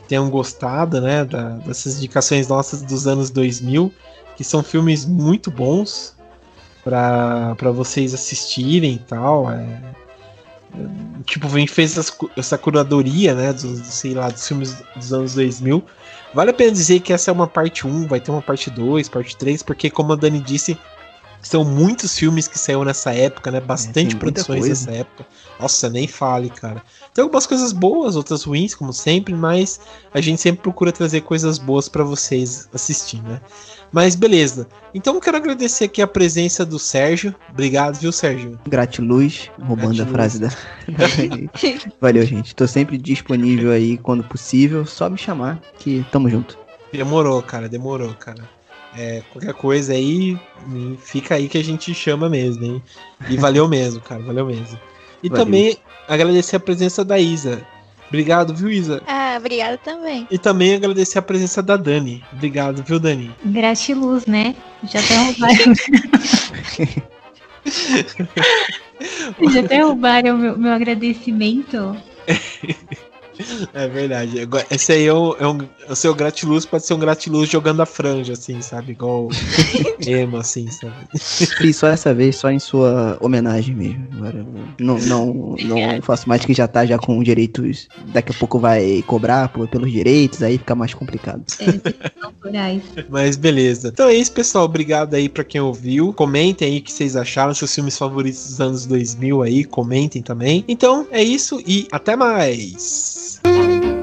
S1: tenham gostado, né? Da, dessas indicações nossas dos anos 2000, que são filmes muito bons para vocês assistirem e tal. É, tipo, gente fez essa curadoria, né? Dos, sei lá, dos filmes dos anos 2000. Vale a pena dizer que essa é uma parte 1, vai ter uma parte 2, parte 3, porque como a Dani disse, são muitos filmes que saíram nessa época, né? Bastante é, produções nessa época. Nossa, nem fale, cara. Tem algumas coisas boas, outras ruins, como sempre, mas a gente sempre procura trazer coisas boas para vocês assistir, né? Mas beleza. Então eu quero agradecer aqui a presença do Sérgio. Obrigado, viu, Sérgio?
S4: Gratiluz, roubando Gratiluz. a frase (laughs) da. Valeu, gente. Tô sempre disponível aí quando possível. Só me chamar que tamo junto.
S1: Demorou, cara, demorou, cara. É, qualquer coisa aí, fica aí que a gente chama mesmo, hein? E valeu (laughs) mesmo, cara, valeu mesmo. E valeu. também agradecer a presença da Isa. Obrigado, viu, Isa?
S3: Ah, obrigado também.
S1: E também agradecer a presença da Dani. Obrigado, viu, Dani?
S2: Gratiluz, né? Já derrubaram. (laughs) (laughs) Já derrubaram o meu, meu agradecimento.
S1: É verdade. Esse aí é, um, é um- o seu gratiluz pode ser um gratiluz jogando a franja, assim, sabe? Igual (laughs) emo, assim, sabe?
S4: Fiz só essa vez, só em sua homenagem mesmo. Agora não, não, não (laughs) faço mais que já tá já com direitos. Daqui a pouco vai cobrar por- pelos direitos, aí fica mais complicado.
S2: Autorais.
S1: Mas beleza. Então é isso, pessoal. Obrigado aí pra quem ouviu. Comentem aí o que vocês acharam, seus filmes favoritos dos anos 2000 aí. Comentem também. Então é isso e até mais. Thanks.